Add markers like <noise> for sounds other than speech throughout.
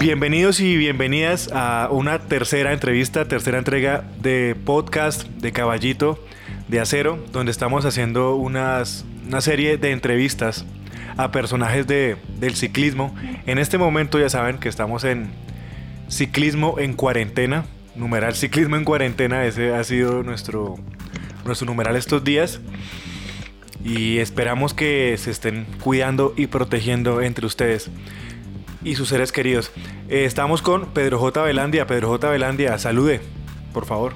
Bienvenidos y bienvenidas a una tercera entrevista, tercera entrega de podcast de Caballito de Acero, donde estamos haciendo una serie de entrevistas a personajes de, del ciclismo. En este momento ya saben que estamos en ciclismo en cuarentena, numeral ciclismo en cuarentena, ese ha sido nuestro, nuestro numeral estos días. Y esperamos que se estén cuidando y protegiendo entre ustedes y sus seres queridos. Eh, estamos con Pedro J. Velandia. Pedro J. Velandia, salude, por favor.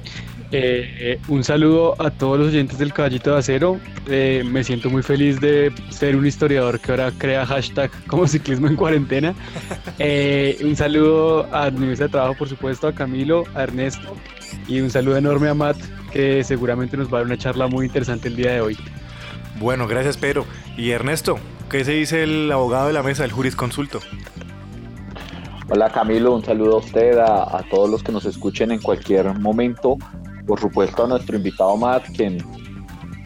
Eh, eh, un saludo a todos los oyentes del Caballito de Acero. me siento muy feliz de ser un historiador que ahora crea hashtag <laughs> como ciclismo en cuarentena. <laughs> un saludo a mi mesa de trabajo, por supuesto, a Camilo, a Ernesto y un saludo enorme a Matt, que seguramente nos va a dar una charla muy interesante el día de hoy. Bueno, gracias Pedro. Y Ernesto, ¿qué se dice el abogado de la mesa, el jurisconsulto? Hola Camilo, un saludo a usted, a, todos los que nos escuchen en cualquier momento. Por supuesto a nuestro invitado Matt, quien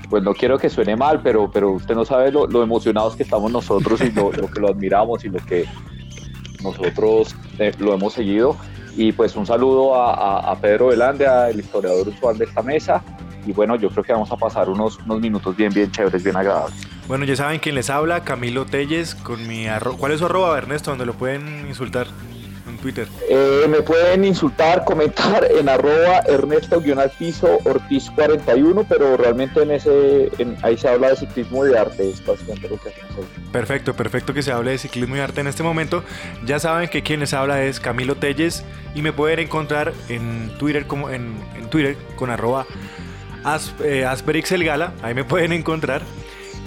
pues no quiero que suene mal, pero, pero usted no sabe lo, emocionados que estamos nosotros y lo, que lo admiramos y lo que nosotros eh, lo hemos seguido. Y pues un saludo a, a, Pedro Velandia, el historiador usual de esta mesa. Y bueno, yo creo que vamos a pasar unos, unos minutos bien, bien chéveres, bien agradables. Bueno, ya saben quién les habla, Camilo Telles, con mi arroba. ¿Cuál es su arroba, Ernesto, donde lo pueden insultar? Twitter? Eh, me pueden insultar, comentar en arroba Ernesto-Piso Ortiz 41, pero realmente en ese ahí se habla de ciclismo y de arte, es básicamente lo que hacemos Perfecto, perfecto que se hable de ciclismo y arte en este momento. Ya saben que quien les habla es Camilo Telles y me pueden encontrar en Twitter como en, Twitter con arroba eh, Asperixelgala, ahí me pueden encontrar.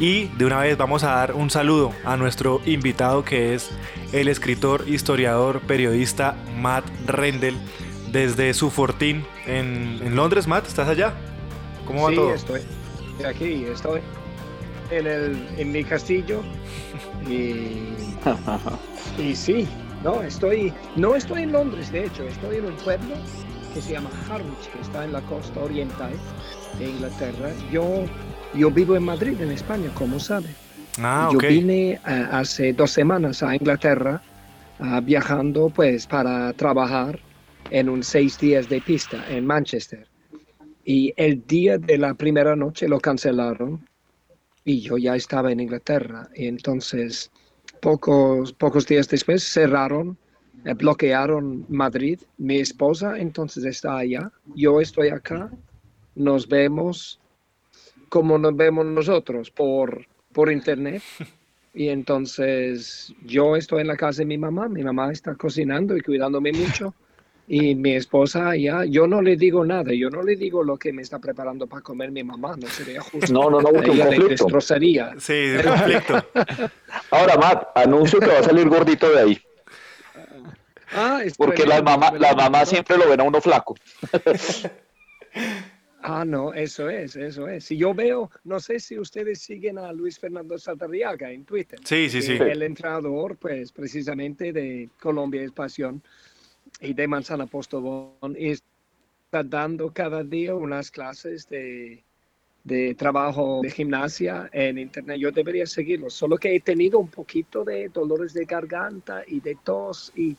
Y de una vez vamos a dar un saludo a nuestro invitado que es el escritor, historiador, periodista Matt Rendell desde su fortín en, Londres. Matt, ¿estás allá? ¿Cómo va todo? estoy aquí, estoy en, el, en mi castillo y, y sí, no, estoy, no estoy en Londres, de hecho, estoy en un pueblo que se llama Harwich, que está en la costa oriental de Inglaterra. Yo yo vivo en Madrid, en España, como sabe. Ah, Yo vine eh, hace dos semanas a Inglaterra ah, viajando pues para trabajar en un seis días de pista en Manchester. Y el día de la primera noche lo cancelaron y yo ya estaba en Inglaterra. Y entonces, pocos, pocos días después cerraron, eh, bloquearon Madrid. Mi esposa entonces está allá, yo estoy acá, nos vemos como nos vemos nosotros por, por internet. <laughs> Y entonces yo estoy en la casa de mi mamá, mi mamá está cocinando y cuidándome mucho. Y mi esposa ya, yo no le digo nada, yo no le digo lo que me está preparando para comer mi mamá, no sería <laughs> justo. No, no, no, un Ella destrozaría. Sí, de conflicto. <laughs> Ahora, Matt, anuncio que va a salir gordito de ahí. Ah, Porque las mamás la mamá siempre lo ven a uno flaco. Ah, no, eso es, eso es. Si yo veo, no sé si ustedes siguen a Luis Fernando Saltarriaga en Twitter. Sí, sí, sí. El entrenador, pues, precisamente de Colombia Espación y de Manzana Postobón, y está dando cada día unas clases de, de trabajo de gimnasia en internet. Yo debería seguirlo, solo que he tenido un poquito de dolores de garganta y de tos y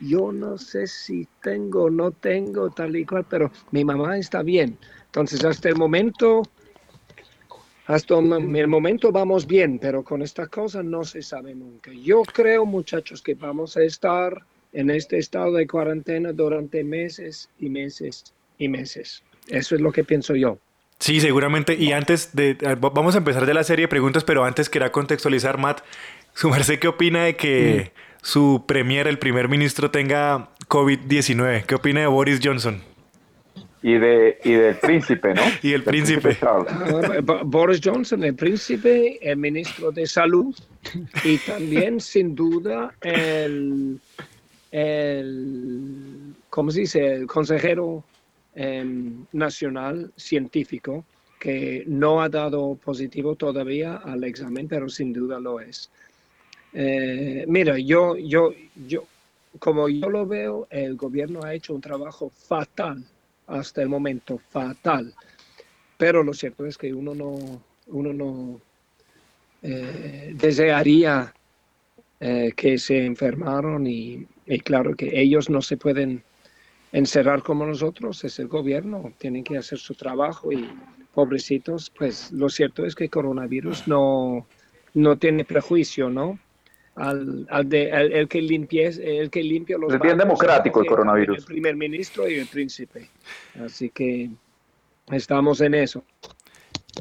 yo no sé si tengo no tengo tal y cual, pero mi mamá está bien. Entonces hasta el momento, hasta el momento vamos bien, pero con esta cosa no se sabe nunca. Yo creo, muchachos, que vamos a estar en este estado de cuarentena durante meses y meses y meses. Eso es lo que pienso yo. Sí, seguramente. Y antes de. Vamos a empezar de la serie de preguntas, pero antes quería contextualizar, Matt. Su merced, ¿qué opina de que mm. su premier, el primer ministro, tenga COVID-19? ¿Qué opina de Boris Johnson? Y, de, y del príncipe, ¿no? <laughs> y el príncipe. Ah, Boris Johnson, el príncipe, el ministro de Salud y también, <laughs> sin duda, el, el ¿cómo se dice? El consejero Em, nacional científico que no ha dado positivo todavía al examen, pero sin duda lo es. Eh, mira, yo, yo, yo, como yo lo veo, el gobierno ha hecho un trabajo fatal hasta el momento, fatal. Pero lo cierto es que uno no, uno no eh, desearía eh, que se enfermaron y Y claro que ellos no se pueden encerrar como nosotros, es el gobierno, tienen que hacer su trabajo y pobrecitos, pues lo cierto es que el coronavirus no, no tiene prejuicio, ¿no? Al, al de, el, que limpie, el que limpia los es bien democrático el coronavirus. El primer ministro y el príncipe. Así que estamos en eso.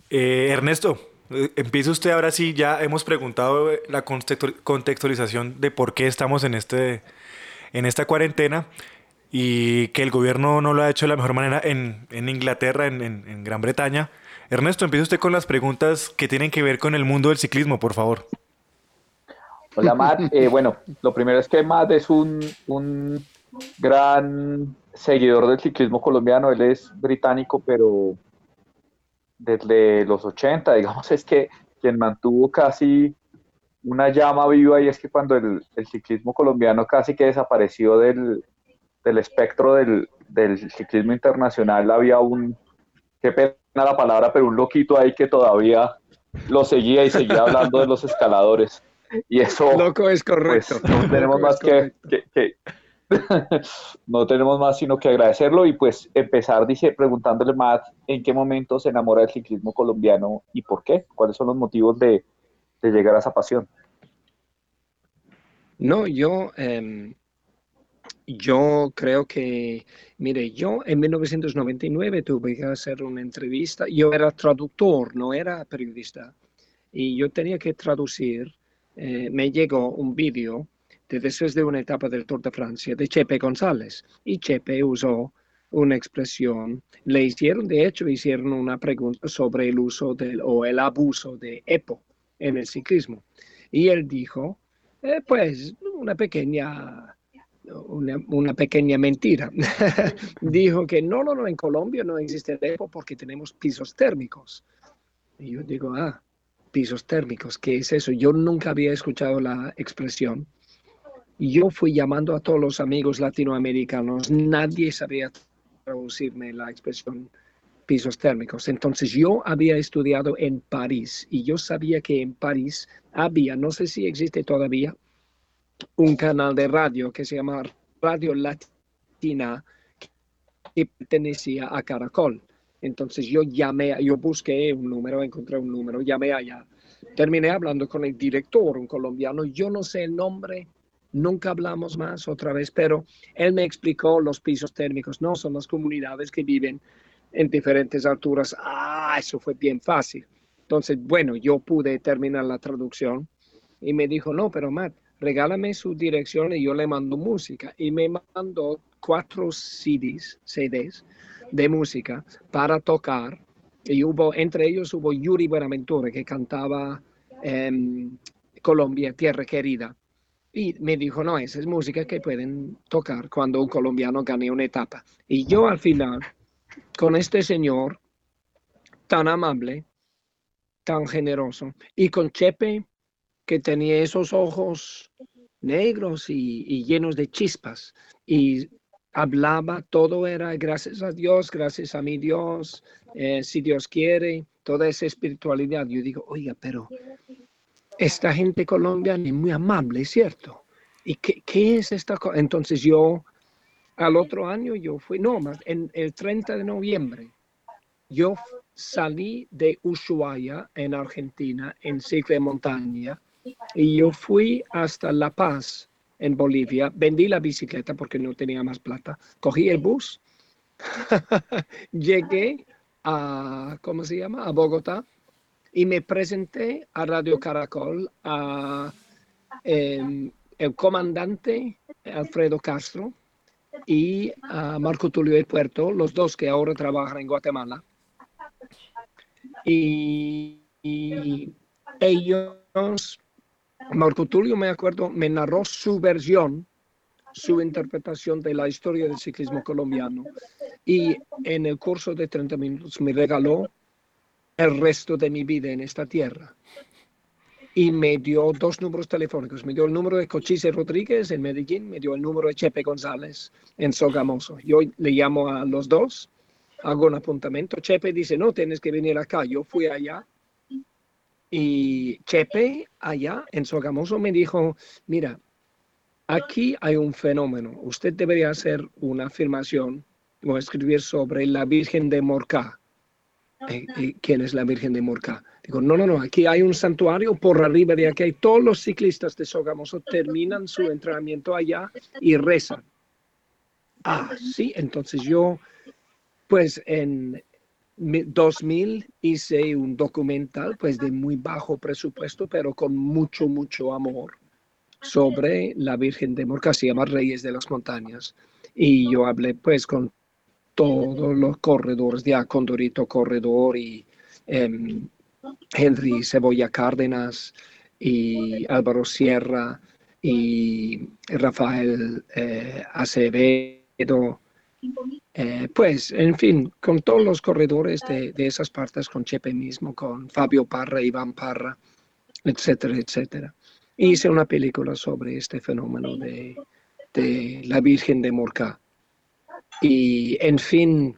Eh, Ernesto, eh, empieza usted ahora sí, ya hemos preguntado la contextualización de por qué estamos en, este, en esta cuarentena y que el gobierno no lo ha hecho de la mejor manera en, en Inglaterra, en, en, Gran Bretaña. Ernesto, empieza usted con las preguntas que tienen que ver con el mundo del ciclismo, por favor. Hola, Matt. <laughs> Eh, bueno, lo primero es que Matt es un, un gran seguidor del ciclismo colombiano. Él es británico, pero desde los 80, digamos, es que quien mantuvo casi una llama viva y es que cuando el, el ciclismo colombiano casi que desapareció del, del espectro del, del, ciclismo internacional había un, qué pena la palabra, pero un loquito ahí que todavía lo seguía y seguía hablando de los escaladores. Y eso... Loco es correcto. Pues, no tenemos más que, que, <laughs> no tenemos más sino que agradecerlo y pues empezar, dice, preguntándole más en qué momento se enamora del ciclismo colombiano y por qué, cuáles son los motivos de, de llegar a esa pasión. No, yo eh, yo creo que, mire, yo en 1999 tuve que hacer una entrevista, yo era traductor, no era periodista, y yo tenía que traducir, eh, me llegó un vídeo de después de una etapa del Tour de Francia de Chepe González, y Chepe usó una expresión, le hicieron, de hecho, hicieron una pregunta sobre el uso del, o el abuso de EPO en el ciclismo, y él dijo, eh, pues, una pequeña una, pequeña mentira. <laughs> Dijo que no, no, no, en Colombia no existe EPO porque tenemos pisos térmicos. Y yo digo, ah, pisos térmicos, ¿qué es eso? Yo nunca había escuchado la expresión. Yo fui llamando a todos los amigos latinoamericanos, nadie sabía traducirme la expresión pisos térmicos. Entonces yo había estudiado en París y yo sabía que en París había, no sé si existe todavía, un canal de radio que se llama Radio Latina que pertenecía a Caracol. Entonces yo llamé, yo busqué un número, encontré un número, llamé allá. Terminé hablando con el director, un colombiano, yo no sé el nombre, nunca hablamos más otra vez, pero él me explicó los pisos térmicos, no son las comunidades que viven en diferentes alturas. Ah, eso fue bien fácil. Entonces, bueno, yo pude terminar la traducción y me dijo, no, pero Matt, regálame su dirección y yo le mando música. Y me mandó cuatro CDs, de música para tocar. Y hubo, entre ellos hubo Yuri Buenaventura que cantaba em, Colombia, Tierra Querida. Y me dijo, no, esa es música que pueden tocar cuando un colombiano gane una etapa. Y yo al final, con este señor tan amable, tan generoso, y con Chepe, que tenía esos ojos negros y, llenos de chispas y hablaba, todo era gracias a Dios, gracias a mi Dios, eh, si Dios quiere, toda esa espiritualidad. Yo digo, oiga, pero esta gente colombiana es muy amable, ¿cierto? ¿Y qué, qué es esta cosa? Entonces yo, al otro año yo fui, no, más, en el 30 de noviembre, yo salí de Ushuaia, en Argentina, en ciclo de montaña, y yo fui hasta La Paz, en Bolivia, vendí la bicicleta porque no tenía más plata, cogí el bus, <laughs> llegué a, ¿cómo se llama? A Bogotá y me presenté a Radio Caracol, a em, el comandante Alfredo Castro y a Marco Tulio de Puerto, los dos que ahora trabajan en Guatemala. y ellos Marco Tulio, me acuerdo, me narró su versión, su interpretación de la historia del ciclismo colombiano y en el curso de 30 minutos me regaló el resto de mi vida en esta tierra. Y me dio dos números telefónicos. Me dio el número de Cochise Rodríguez en Medellín, me dio el número de Chepe González en Sogamoso. Yo le llamo a los dos, hago un apuntamiento. Chepe dice, no, tienes que venir acá. Yo fui allá y Chepe, allá en Sogamoso, me dijo, mira, aquí hay un fenómeno. Usted debería hacer una afirmación o escribir sobre la Virgen de Morcá. Eh, eh, ¿Quién es la Virgen de Morcá? Digo, no, no, no, aquí hay un santuario por arriba de aquí. Todos los ciclistas de Sogamoso terminan su entrenamiento allá y rezan. Ah, sí, entonces yo, pues en 2000 hice un documental, pues de muy bajo presupuesto, pero con mucho, mucho amor sobre la Virgen de Morca, se llama Reyes de las Montañas. Y yo hablé pues con todos los corredores de Condorito Corredor y em, Henry Cebolla Cárdenas y Álvaro Sierra y Rafael eh, Acevedo. Eh, pues, en fin, con todos los corredores de, esas partes, con Chepe mismo, con Fabio Parra, Iván Parra, etcétera, etcétera. Hice una película sobre este fenómeno de, la Virgen de Morcá. Y, en fin,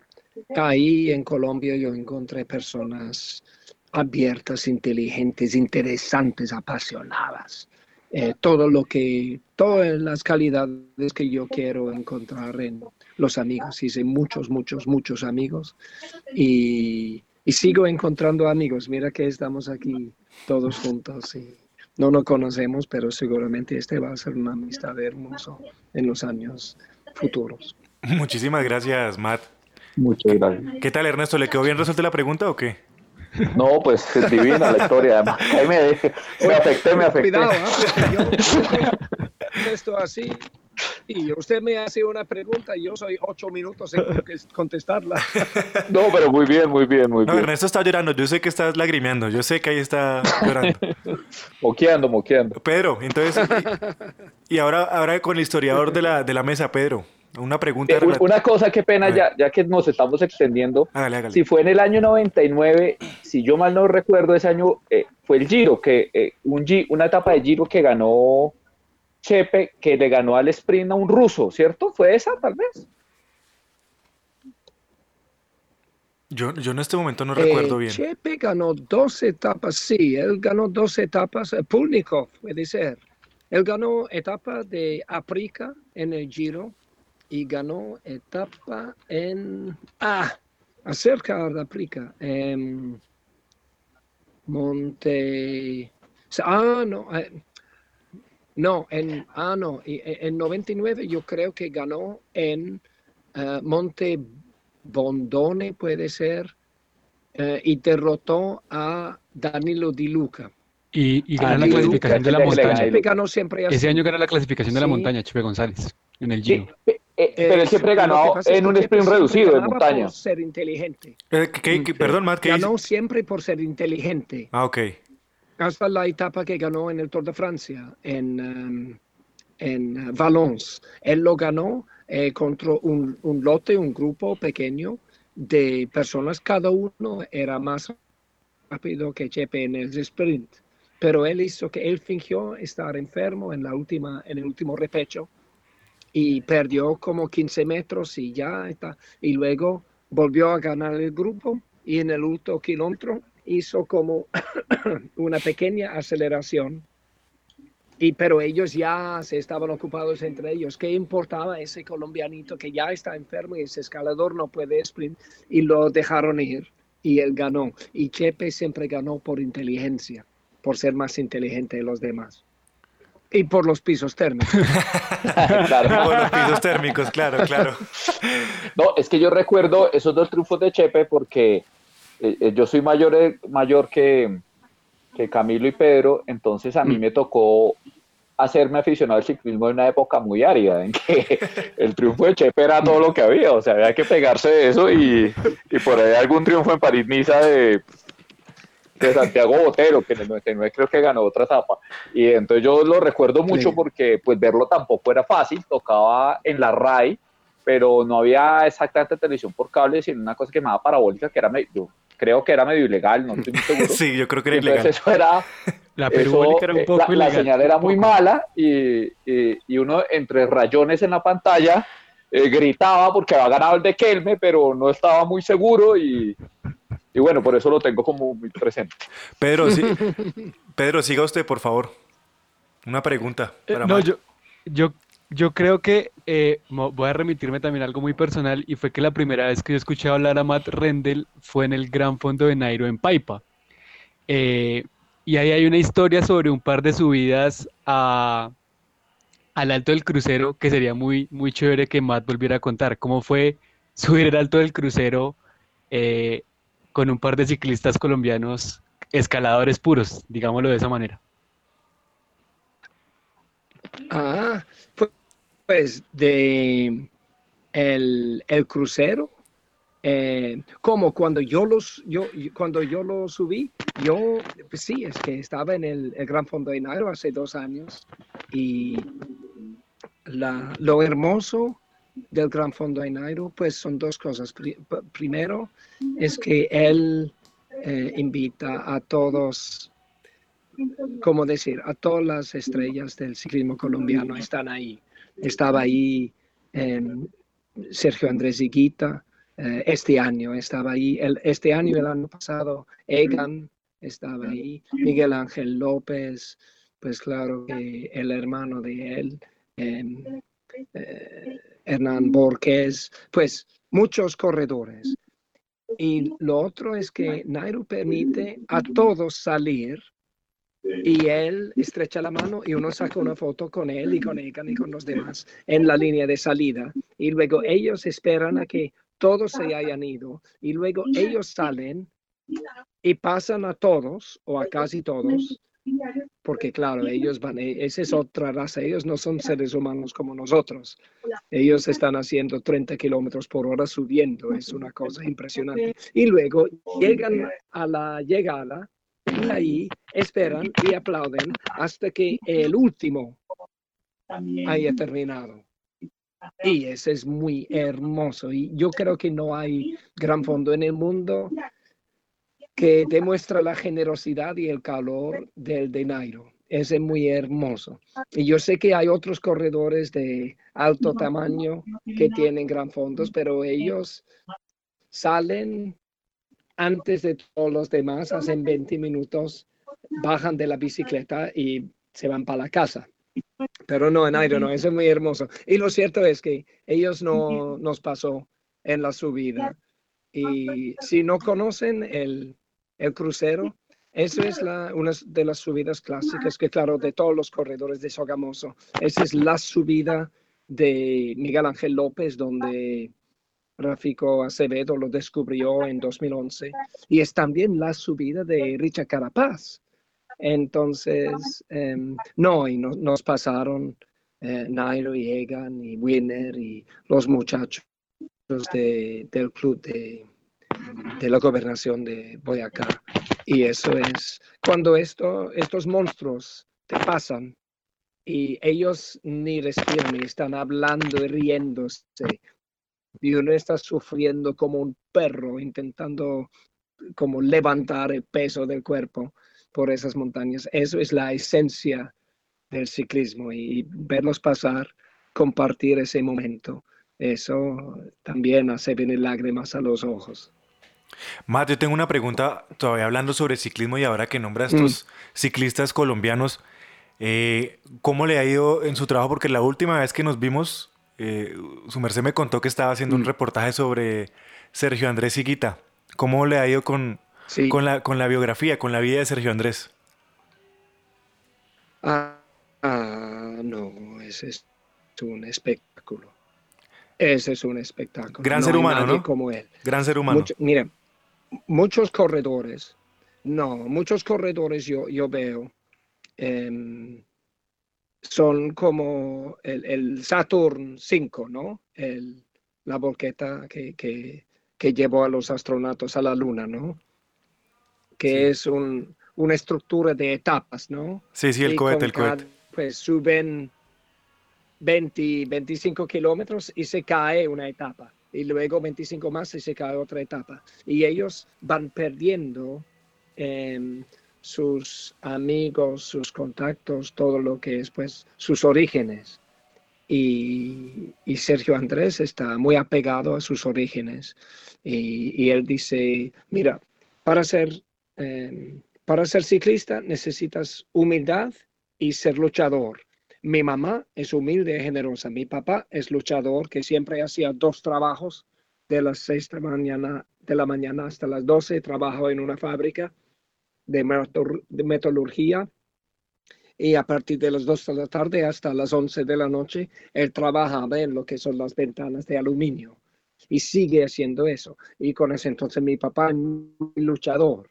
ahí en Colombia yo encontré personas abiertas, inteligentes, interesantes, apasionadas. Eh, todo lo que, todas las calidades que yo quiero encontrar en los amigos. Hice muchos, muchos, muchos amigos y, y sigo encontrando amigos. Mira que estamos aquí todos juntos y no nos conocemos, pero seguramente este va a ser una amistad hermosa en los años futuros. Muchísimas gracias, Matt. Muchas gracias. ¿Qué tal, Ernesto? ¿Le quedó bien resuelta la pregunta o qué? No, pues es divina la historia. Además, ahí me, me afecté, me afecté. Cuidado, ¿eh? yo esto así y usted me hace una pregunta y yo soy ocho minutos en contestarla. <laughs> No, pero muy bien, muy bien, muy no, bien. Ernesto está llorando, yo sé que estás lagrimeando, yo sé que ahí está llorando. <laughs> moqueando, moqueando. Pedro, entonces, y, <laughs> y ahora, ahora con el historiador de la, de la mesa, Pedro. Una pregunta. Eh, una cosa, qué pena, ya, ya que nos estamos extendiendo. Hágale, hágale. Si fue en el año 99, si yo mal no recuerdo, ese año eh, fue el Giro, que eh, un G, una etapa de Giro que ganó Chepe, que le ganó al sprint a un ruso, ¿cierto? ¿Fue esa, tal vez? Yo, yo en este momento no recuerdo bien. Chepe ganó dos etapas, sí, él ganó dos etapas. Pulnikov, puede ser. Él ganó etapa de África en el Giro y ganó etapa en. Ah, acerca de África. En Monte. Ah, no. No, en, ah, no, en 99 yo creo que ganó en uh, Monte Bondone, puede ser, uh, y derrotó a Danilo Di Luca. Y, y ganó la clasificación Luca, de la montaña. Ganó siempre así. Ese año ganó la clasificación de la sí. montaña, Chepe González, en el Giro. Sí, eh, pero él siempre ganó en un sprint reducido de montaña. Por ser inteligente. Eh, ¿qué, qué, perdón, Matt, ¿qué Ganó dice? siempre por ser inteligente. Ah, ok hasta la etapa que ganó en el Tour de Francia, en, um, en Valence. Él lo ganó eh, contra un, un, lote, un grupo pequeño de personas, cada uno era más rápido que Chepe en el sprint. Pero él hizo que él fingió estar enfermo en, la última, en el último repecho y perdió como 15 metros y ya está. Y luego volvió a ganar el grupo y en el último kilómetro hizo como <coughs> una pequeña aceleración, y, pero ellos ya se estaban ocupados entre ellos. ¿Qué importaba ese colombianito que ya está enfermo y ese escalador no puede sprint? Y lo dejaron ir y él ganó. Y Chepe siempre ganó por inteligencia, por ser más inteligente de los demás. Y por los pisos térmicos. <laughs> claro. Por los pisos térmicos, claro, claro. No, es que yo recuerdo esos dos triunfos de Chepe porque eh, yo soy mayor, eh, mayor que, que, Camilo y Pedro, entonces a mí me tocó hacerme aficionado al ciclismo en una época muy árida, en que <laughs> el triunfo de Chepe era todo lo que había, o sea, había que pegarse de eso y, y por ahí algún triunfo en París-Niza de, de Santiago Botero, que en el 99 creo que ganó otra etapa. Y entonces yo lo recuerdo mucho sí. porque pues verlo tampoco era fácil, tocaba en la RAI, pero no había exactamente televisión por cable, sino una cosa que llamaba parabólica, que era medio, creo que era medio ilegal, no estoy muy <laughs> seguro. sí, yo creo que era Entonces ilegal. Eso era, la perubólica era un poco la, ilegal. La señal era muy mala y, y, y uno entre rayones en la pantalla eh, gritaba porque había ganado el de Kelme, pero no estaba muy seguro y, y bueno, por eso lo tengo como muy presente. Pedro, sí, <laughs> Pedro, siga usted, por favor. Una pregunta. Eh, no, yo, yo, yo creo que eh, voy a remitirme también a algo muy personal y fue que la primera vez que yo escuché hablar a Matt Rendell fue en el Gran Fondo de Nairo en Paipa. Eh, y ahí hay una historia sobre un par de subidas a, al Alto del Crucero que sería muy, muy chévere que Matt volviera a contar. ¿Cómo fue subir el Alto del Crucero eh, con un par de ciclistas colombianos escaladores puros, digámoslo de esa manera? Ah, pues de el, crucero, eh, como cuando yo los, yo, cuando yo lo subí, yo, pues sí, es que estaba en el, Gran Fondo de Nairo hace dos años y lo hermoso del Gran Fondo de Nairo, pues son dos cosas. Primero es que él eh, invita a todos, como decir, a todas las estrellas del ciclismo colombiano están ahí. Estaba ahí em, Sergio Andrés Higuita, eh, este año estaba ahí, este año, el año pasado, Egan estaba ahí, Miguel Ángel López, pues claro que el hermano de él, em, eh, Hernán Borges, pues muchos corredores. Y lo otro es que Nairo permite a todos salir y él estrecha la mano y uno saca una foto con él y con Egan y con los demás en la línea de salida. Y luego ellos esperan a que todos se hayan ido y luego ellos salen y pasan a todos o a casi todos porque claro, ellos van, e, esa es otra raza, ellos no son seres humanos como nosotros. Ellos están haciendo 30 kilómetros por hora subiendo, es una cosa impresionante. Y luego llegan a la llegada y <laughs> ahí esperan y aplauden hasta que el último haya terminado. Y ese es muy hermoso. Y yo creo que no hay gran fondo en el mundo que demuestra la generosidad y el calor del de Nairo. Ese es muy hermoso. Y yo sé que hay otros corredores de alto tamaño que tienen gran fondos, pero ellos salen antes de todos los demás, hacen 20 minutos, bajan de la bicicleta y se van para la casa. Pero no, en Nairo no, eso es muy hermoso. Y lo cierto es que ellos no nos pasó en la subida. Y si no conocen el, el crucero. Eso es una de las subidas clásicas que, claro, de todos los corredores de Sogamoso. Esa es la subida de Miguel Ángel López, donde Rafico Acevedo lo descubrió en 2011. Y es también la subida de Richard Carapaz. Entonces, em, no, y nos pasaron eh, Nairo y Egan y Winner y los muchachos del club de, de la gobernación de Boyacá. Y eso es cuando esto, estos monstruos te pasan y ellos ni respiran, ni están hablando y riéndose. Y uno está sufriendo como un perro intentando como levantar el peso del cuerpo por esas montañas. Eso es la esencia del ciclismo y verlos pasar, compartir ese momento, eso también hace venir lágrimas a los ojos. Matt, yo tengo una pregunta todavía hablando sobre ciclismo y ahora que nombra a estos mm. ciclistas colombianos, eh, ¿cómo le ha ido en su trabajo? Porque la última vez que nos vimos, eh, su merced me contó que estaba haciendo un mm. reportaje sobre Sergio Andrés Higuita. ¿Cómo le ha ido con, con, la, con la biografía, con la vida de Sergio Andrés? Ah, ah, no, ese es un espectáculo. Ese es un espectáculo. Gran ser humano, ¿no? Como él. Gran ser humano. mira, muchos corredores, no, muchos corredores yo, yo veo em, son como el, Saturn 5, ¿no? El, la volqueta que, que, que, llevó a los astronautas a la Luna, ¿no? Que es un, una estructura de etapas, ¿no? Sí, sí, el cohete, el cohete. Pues suben 20, 25 kilómetros y se cae una etapa y luego 25 más y se cae otra etapa. Y ellos van perdiendo em, sus amigos, sus contactos, todo lo que es pues sus orígenes. Y, Sergio Andrés está muy apegado a sus orígenes. Y, él dice, mira, para ser, em, para ser ciclista necesitas humildad y ser luchador Mi mamá es humilde y generosa. Mi papá es luchador que siempre hacía dos trabajos de las seis de la mañana, de la mañana hasta las 12. Trabajo en una fábrica de, metalurgia y a partir de las 2 de la tarde hasta las 11 de la noche, él trabajaba en lo que son las ventanas de aluminio y sigue haciendo eso. Y con ese entonces mi papá un luchador.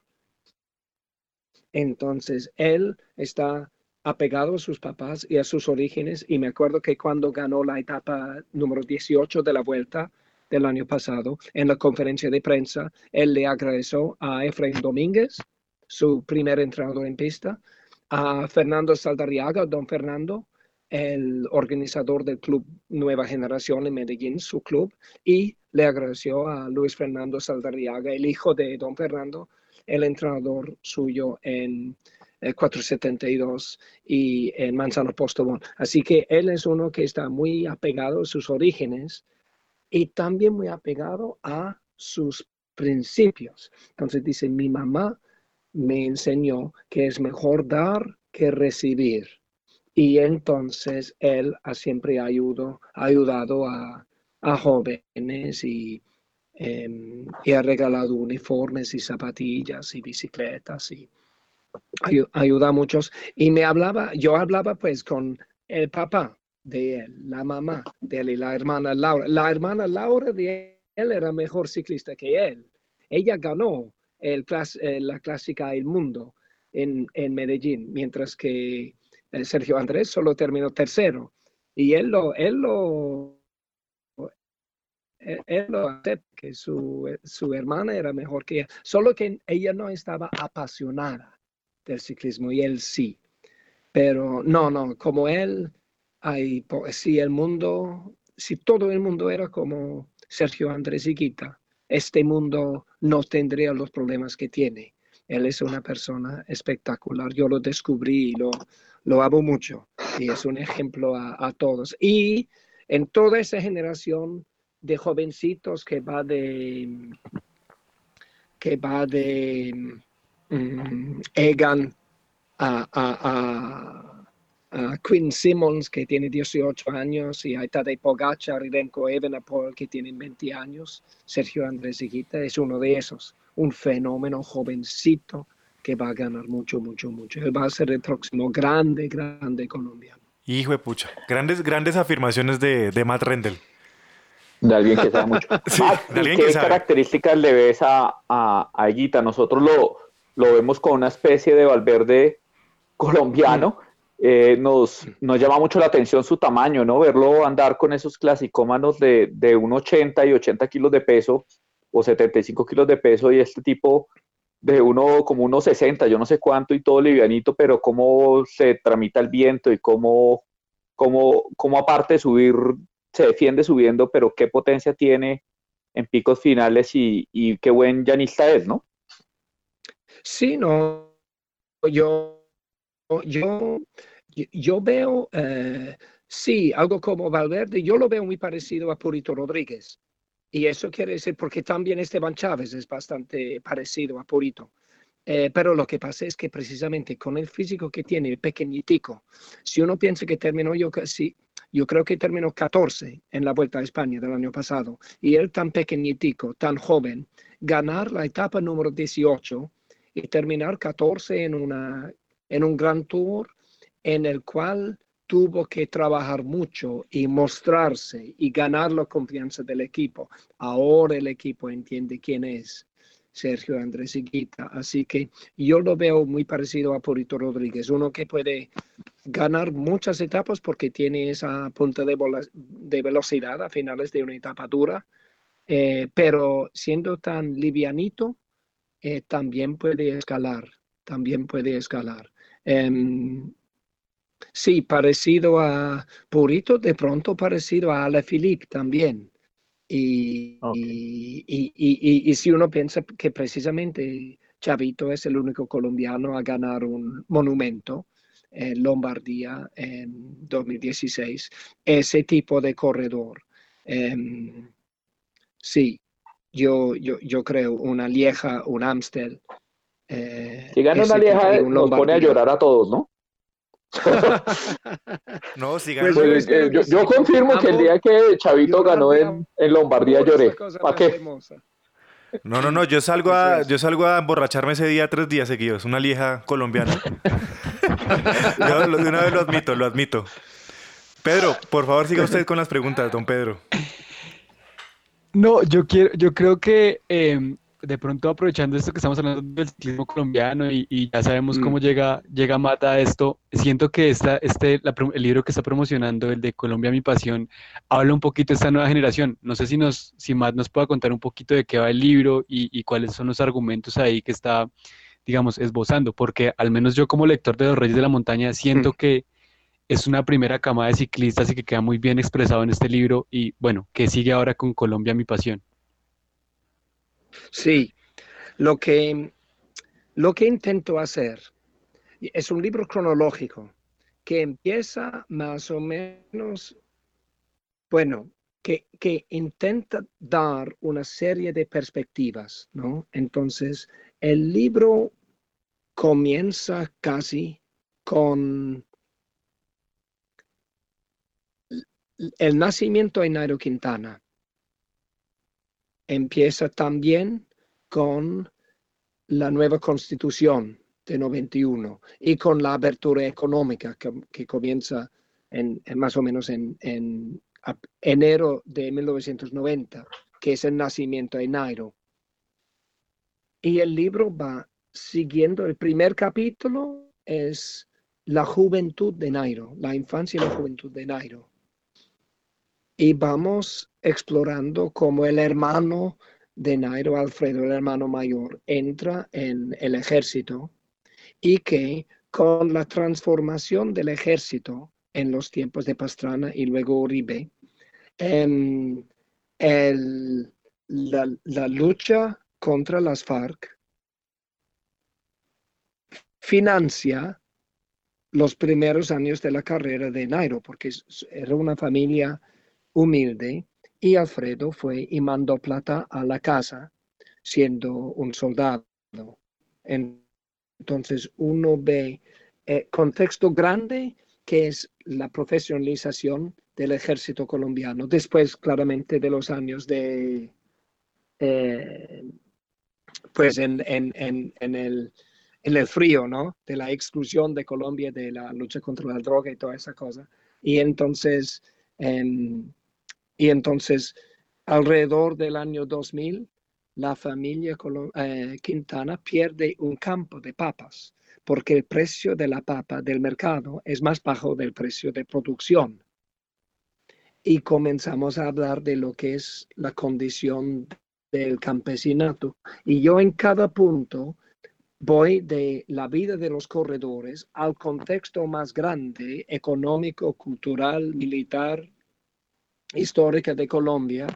Entonces él está apegado a sus papás y a sus orígenes. Y me acuerdo que cuando ganó la etapa número 18 de la vuelta del año pasado, en la conferencia de prensa, él le agradeció a Efraín Domínguez, su primer entrenador en pista, a Fernando Saldarriaga, don Fernando, el organizador del club Nueva Generación en Medellín, su club, y le agradeció a Luis Fernando Saldarriaga, el hijo de don Fernando, el entrenador suyo en 472 eh, y en Manzano Postobón. Así que él es uno que está muy apegado a sus orígenes y también muy apegado a sus principios. Entonces dice, mi mamá me enseñó que es mejor dar que recibir. Y entonces él ha siempre ha ayudado a, jóvenes y, em, y, ha regalado uniformes y zapatillas y bicicletas y ayuda a muchos. Y me hablaba, yo hablaba pues con el papá de él, la mamá de él y la hermana Laura. La hermana Laura de él era mejor ciclista que él. Ella ganó el eh, la clásica El Mundo en, en Medellín, mientras que eh, Sergio Andrés solo terminó tercero. Y él lo, él lo, él, lo acepta, que su, su hermana era mejor que ella, solo que ella no estaba apasionada del ciclismo y él sí. Pero no, no, como él, hay, si el mundo, si todo el mundo era como Sergio Andrés y Guita, este mundo no tendría los problemas que tiene. Él es una persona espectacular. Yo lo descubrí y lo, lo amo mucho. Y es un ejemplo a, todos. Y en toda esa generación de jovencitos que va de que va de mm, Egan a, Quinn Simmons, que tiene 18 años, y a Tadej Pogacar y Remco Evenepoel, que tienen 20 años. Sergio Andrés Higuita es uno de esos, un fenómeno jovencito que va a ganar mucho, mucho, mucho. Él va a ser el próximo grande, grande colombiano. Hijo de pucha, grandes, grandes afirmaciones de, de Matt Rendell. De alguien que sabe mucho. <laughs> ¿Qué características le ves a, a, a Nosotros lo, lo vemos con una especie de Valverde colombiano. Eh, nos, nos llama mucho la atención su tamaño, ¿no? Verlo andar con esos clasicómanos de, de 1,80 y 80 kilos de peso o 75 kilos de peso y este tipo de uno como unos 60, yo no sé cuánto y todo livianito, pero cómo se tramita el viento y cómo, cómo, cómo aparte de subir, se defiende subiendo, pero qué potencia tiene en picos finales y, y qué buen llanista es, ¿no? Sí, no, yo, yo yo veo, eh, sí, algo como Valverde, yo lo veo muy parecido a Purito Rodríguez. Y eso quiere decir, porque también Esteban Chávez es bastante parecido a Purito. Eh, pero lo que pasa es que precisamente con el físico que tiene, pequeñitico, si uno piensa que terminó, yo, sí, yo creo que terminó 14 en la Vuelta a España del año pasado, y él tan pequeñitico, tan joven, ganar la etapa número 18 y terminar 14 en, una, en un Gran Tour, en el cual tuvo que trabajar mucho y mostrarse y ganar la confianza del equipo. Ahora el equipo entiende quién es Sergio Andrés Higuita. Así que yo lo veo muy parecido a Purito Rodríguez, uno que puede ganar muchas etapas porque tiene esa punta de, de velocidad a finales de una etapa dura, eh, pero siendo tan livianito, eh, también puede escalar, también puede escalar. Em, Sí, parecido a Purito, de pronto parecido a Ale Philippe también. Y, y, si uno piensa que precisamente Chavito es el único colombiano a ganar un monumento en Lombardía en 2016, ese tipo de corredor. Em, sí, yo, yo, yo creo una Lieja, un Amstel. Eh, si gana una Lieja, nos pone a llorar a todos, ¿no? <laughs> no, sí pues, pues, eh, yo, confirmo que el día que Chavito ganó en, en Lombardía lloré. ¿Para qué? No, no, no, yo salgo a, yo salgo a emborracharme ese día tres días seguidos, una lieja colombiana. <laughs> yo de una vez lo admito, lo admito. Pedro, por favor siga usted con las preguntas, don Pedro. No, yo quiero, yo creo que em, de pronto aprovechando esto que estamos hablando del ciclismo colombiano y, ya sabemos cómo mm. llega, llega Mata a esto, siento que esta, este, el libro que está promocionando, el de Colombia Mi Pasión, habla un poquito de esta nueva generación. No sé si, nos, si Matt nos pueda contar un poquito de qué va el libro y, cuáles son los argumentos ahí que está, digamos, esbozando, porque al menos yo como lector de Los Reyes de la Montaña siento mm. que es una primera camada de ciclistas y que queda muy bien expresado en este libro y bueno, que sigue ahora con Colombia Mi Pasión. Sí, lo que, lo que intento hacer es un libro cronológico que empieza más o menos, bueno, que, que, intenta dar una serie de perspectivas, ¿no? Entonces, el libro comienza casi con el nacimiento de Nairo Quintana, empieza también con la nueva constitución de 91 y con la apertura económica que, comienza en, más o menos en, enero de 1990, que es el nacimiento de Nairo. Y el libro va siguiendo, el primer capítulo es la juventud de Nairo, la infancia y la juventud de Nairo y vamos explorando cómo el hermano de Nairo Alfredo, el hermano mayor, entra en el ejército y que con la transformación del ejército en los tiempos de Pastrana y luego Uribe, en la, lucha contra las FARC financia los primeros años de la carrera de Nairo, porque era una familia humilde y Alfredo fue y mandó plata a la casa siendo un soldado. Entonces uno ve el eh, contexto grande que es la profesionalización del ejército colombiano, después claramente de los años de, eh, pues en, el frío, ¿no? De la exclusión de Colombia, de la lucha contra la droga y toda esa cosa. Y entonces, y entonces, alrededor del año 2000, la familia eh, Quintana pierde un campo de papas porque el precio de la papa del mercado es más bajo del precio de producción. Y comenzamos a hablar de lo que es la condición del campesinato. Y yo en cada punto voy de la vida de los corredores al contexto más grande, económico, cultural, militar, histórica de Colombia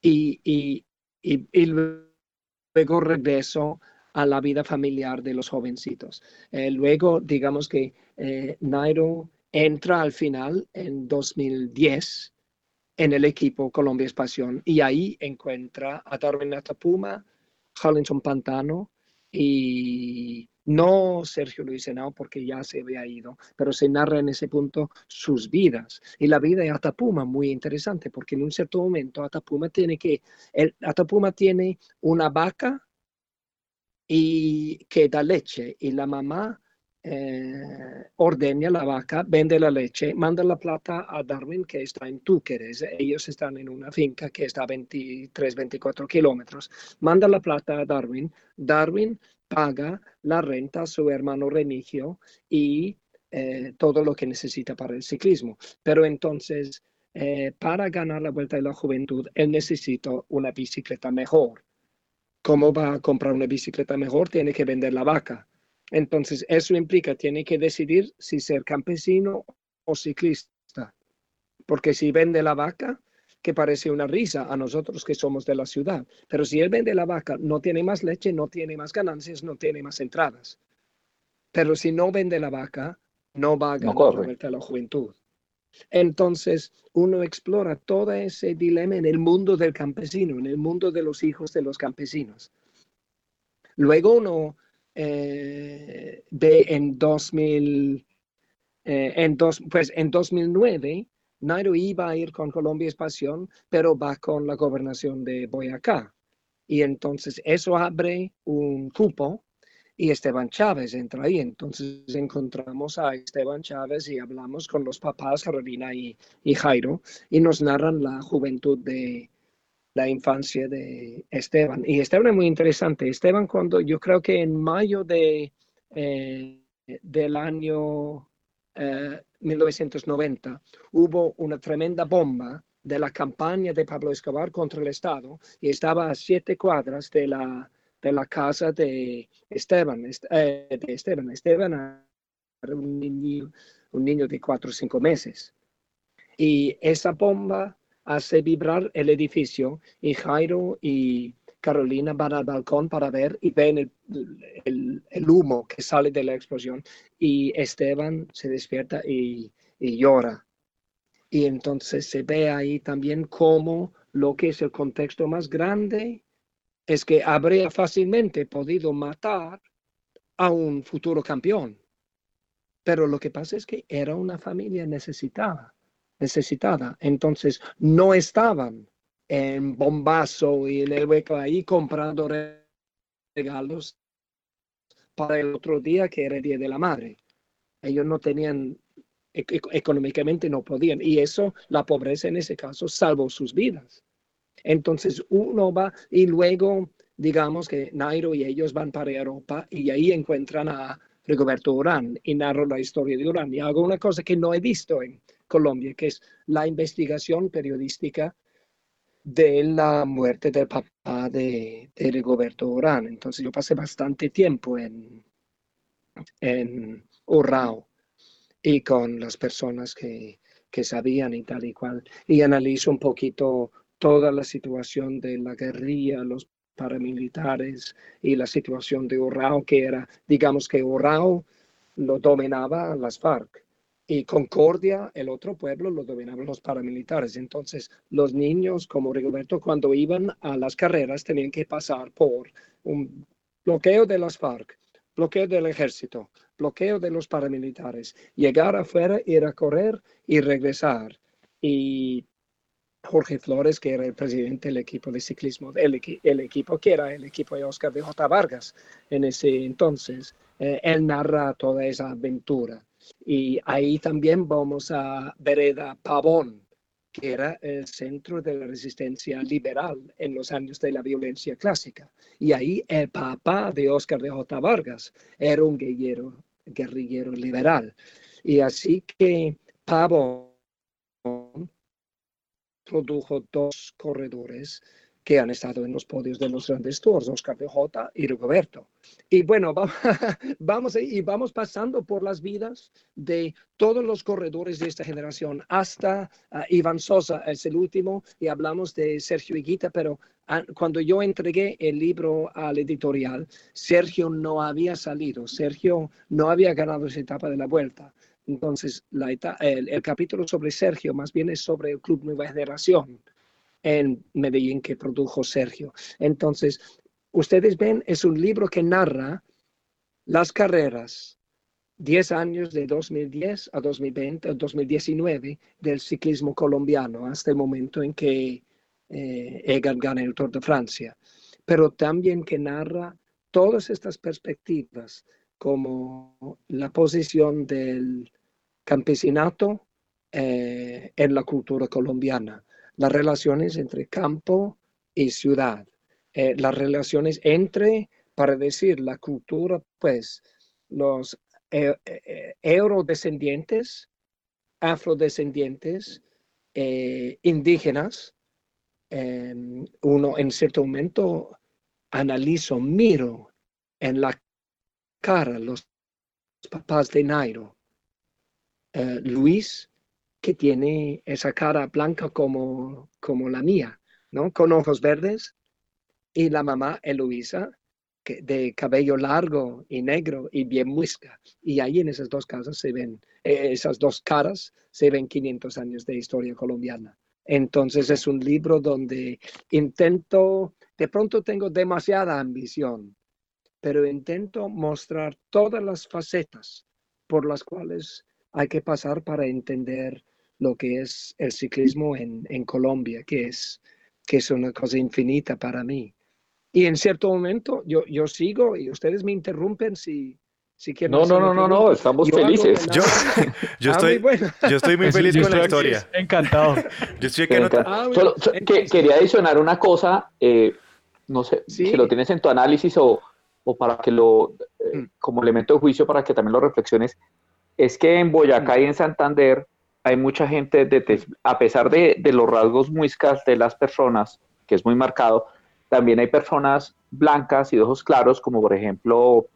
y, y, luego regreso a la vida familiar de los jovencitos. Eh, luego, digamos que eh, Nairo entra al final en 2010 en el equipo Colombia Espación y ahí encuentra a Darwin Atapuma, Harlinson Pantano y no Sergio Luis Henao porque ya se había ido, pero se narra en ese punto sus vidas. Y la vida de Atapuma, muy interesante, porque en un cierto momento Atapuma tiene que, Atapuma tiene una vaca y que da leche y la mamá eh, la vaca, vende la leche, manda la plata a Darwin que está en Túqueres. Ellos están en una finca que está a 23, 24 kilómetros. Manda la plata a Darwin. Darwin paga la renta a su hermano Remigio y eh, todo lo que necesita para el ciclismo. Pero entonces, eh, para ganar la Vuelta de la Juventud, él necesita una bicicleta mejor. ¿Cómo va a comprar una bicicleta mejor? Tiene que vender la vaca. Entonces, eso implica, tiene que decidir si ser campesino o ciclista. Porque si vende la vaca, que parece una risa a nosotros que somos de la ciudad. Pero si él vende la vaca, no tiene más leche, no tiene más ganancias, no tiene más entradas. Pero si no vende la vaca, no va a ganar la juventud. Entonces, uno explora todo ese dilema en el mundo del campesino, en el mundo de los hijos de los campesinos. Luego uno eh, ve en 2000, eh, en, dos, pues en 2009, Nairo iba a ir con Colombia Espación, pero va con la gobernación de Boyacá. Y entonces eso abre un cupo y Esteban Chávez entra ahí. Entonces encontramos a Esteban Chávez y hablamos con los papás, Carolina y, y Jairo, y nos narran la juventud de la infancia de Esteban. Y Esteban es muy interesante. Esteban cuando yo creo que en mayo de, eh, del año 1990 eh, hubo una tremenda bomba de la campaña de Pablo Escobar contra el Estado y estaba a siete cuadras de la, de la casa de Esteban. Eh, de Esteban. Esteban era un niño, un niño de cuatro o cinco meses. Y esa bomba hace vibrar el edificio y Jairo y Carolina van al balcón para ver y ven el, el, humo que sale de la explosión y Esteban se despierta y, y, llora. Y entonces se ve ahí también cómo lo que es el contexto más grande es que habría fácilmente podido matar a un futuro campeón. Pero lo que pasa es que era una familia necesitada, necesitada. Entonces no estaban en bombazo y en el hueco ahí comprando regalos para el otro día que era Día de la Madre. Ellos no tenían, económicamente no podían. Y eso, la pobreza en ese caso, salvó sus vidas. Entonces uno va y luego, digamos que Nairo y ellos van para Europa y ahí encuentran a Rigoberto Urán y narro la historia de Urán. Y hago una cosa que no he visto en Colombia, que es la investigación periodística de la muerte del papá de, de Rigoberto Urán. Entonces yo pasé bastante tiempo en, en Urrao y con las personas que, que sabían y tal y cual. Y analizo un poquito toda la situación de la guerrilla, los paramilitares y la situación de Urrao, que era, digamos que Urrao lo dominaba las FARC y Concordia, el otro pueblo, lo dominaban los paramilitares. Entonces, los niños, como Rigoberto, cuando iban a las carreras, tenían que pasar por un bloqueo de las FARC, bloqueo del ejército, bloqueo de los paramilitares, llegar afuera, ir a correr y regresar. Y Jorge Flores, que era el presidente del equipo de ciclismo, el, equipo que era el equipo de Oscar de J. Vargas en ese entonces, eh, él narra toda esa aventura. Y ahí también vamos a Vereda Pavón, que era el centro de la resistencia liberal en los años de la violencia clásica. Y ahí el papá de Oscar de J. Vargas era un guerrillero, guerrillero liberal. Y así que Pavón produjo dos corredores que han estado en los podios de los grandes tours, Oscar de Jota y Rigoberto. Y bueno, <laughs> vamos, y vamos pasando por las vidas de todos los corredores de esta generación, hasta uh, Iván Sosa es el último, y hablamos de Sergio Higuita, pero uh, cuando yo entregué el libro al editorial, Sergio no había salido, Sergio no había ganado esa etapa de la vuelta. Entonces, la el, el capítulo sobre Sergio más bien es sobre el Club Nueva Generación en Medellín que produjo Sergio. Entonces, ustedes ven, es un libro que narra las carreras 10 años de 2010 a 2020, a 2019 del ciclismo colombiano hasta el momento en que eh, Egan gana el Tour de Francia, pero también que narra todas estas perspectivas como la posición del campesinato eh, en la cultura colombiana, las relaciones entre campo y ciudad, eh, las relaciones entre, para decir, la cultura, pues, los eh, eh, eurodescendientes, afrodescendientes, indígenas, em, uno en cierto momento analizo, miro en la cara los papás de Nairo. Luis que tiene esa cara blanca como, como la mía, ¿no? Con ojos verdes. Y la mamá, Eloisa, de cabello largo y negro y bien muesca. Y ahí en esas dos casas se ven, eh, esas dos caras, se ven 500 años de historia colombiana. Entonces es un libro donde intento, de pronto tengo demasiada ambición, pero intento mostrar todas las facetas por las cuales hay que pasar para entender lo que es el ciclismo en, en Colombia, que es, que es una cosa infinita para mí. Y en cierto momento yo, yo sigo y ustedes me interrumpen si, si quieren. No, no, no, no, no, estamos felices. Yo, <laughs> <laughs> yo, Ah, estoy, muy bueno. yo estoy muy feliz Yo con la historia. Encantado. <laughs> Yo estoy. Ah, bueno. Solo- so- que- Entonces- quería adicionar una cosa, eh, no sé Sí. si lo tienes en tu análisis o, o para que lo, eh, Mm. como elemento de juicio, para que también lo reflexiones, es que en Boyacá y en Santander hay mucha gente, de, a pesar de, de los rasgos muiscas de las personas, que es muy marcado, también hay personas blancas y de ojos claros, como por ejemplo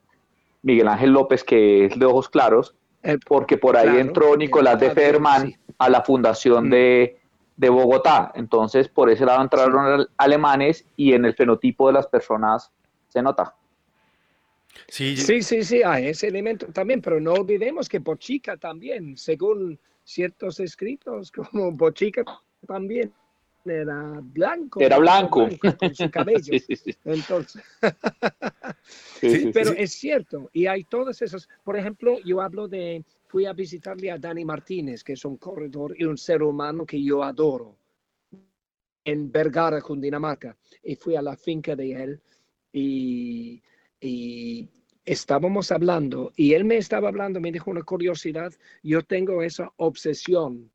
Miguel Ángel López, que es de ojos claros, El- porque por ahí Claro, entró Nicolás de Federman sí. a la fundación Mm. de, de Bogotá. Entonces, por ese lado entraron al- alemanes y en el fenotipo de las personas se nota. Sí, Sí, sí, sí, hay ese elemento también, pero no olvidemos que Bochica también, según ciertos escritos, <laughs> como Bochica también era blanco. Era blanco. con su cabello. <laughs> Sí, sí, sí. Entonces, <laughs> Sí, pero es cierto, y hay todas esas, por ejemplo, yo hablo de, fui a visitarle a Dani Martínez, que es un corredor y un ser humano que yo adoro, en Vergara, Cundinamarca, y fui a la finca de él y, y estábamos hablando, y él me estaba hablando, me dijo una curiosidad, yo tengo esa obsesión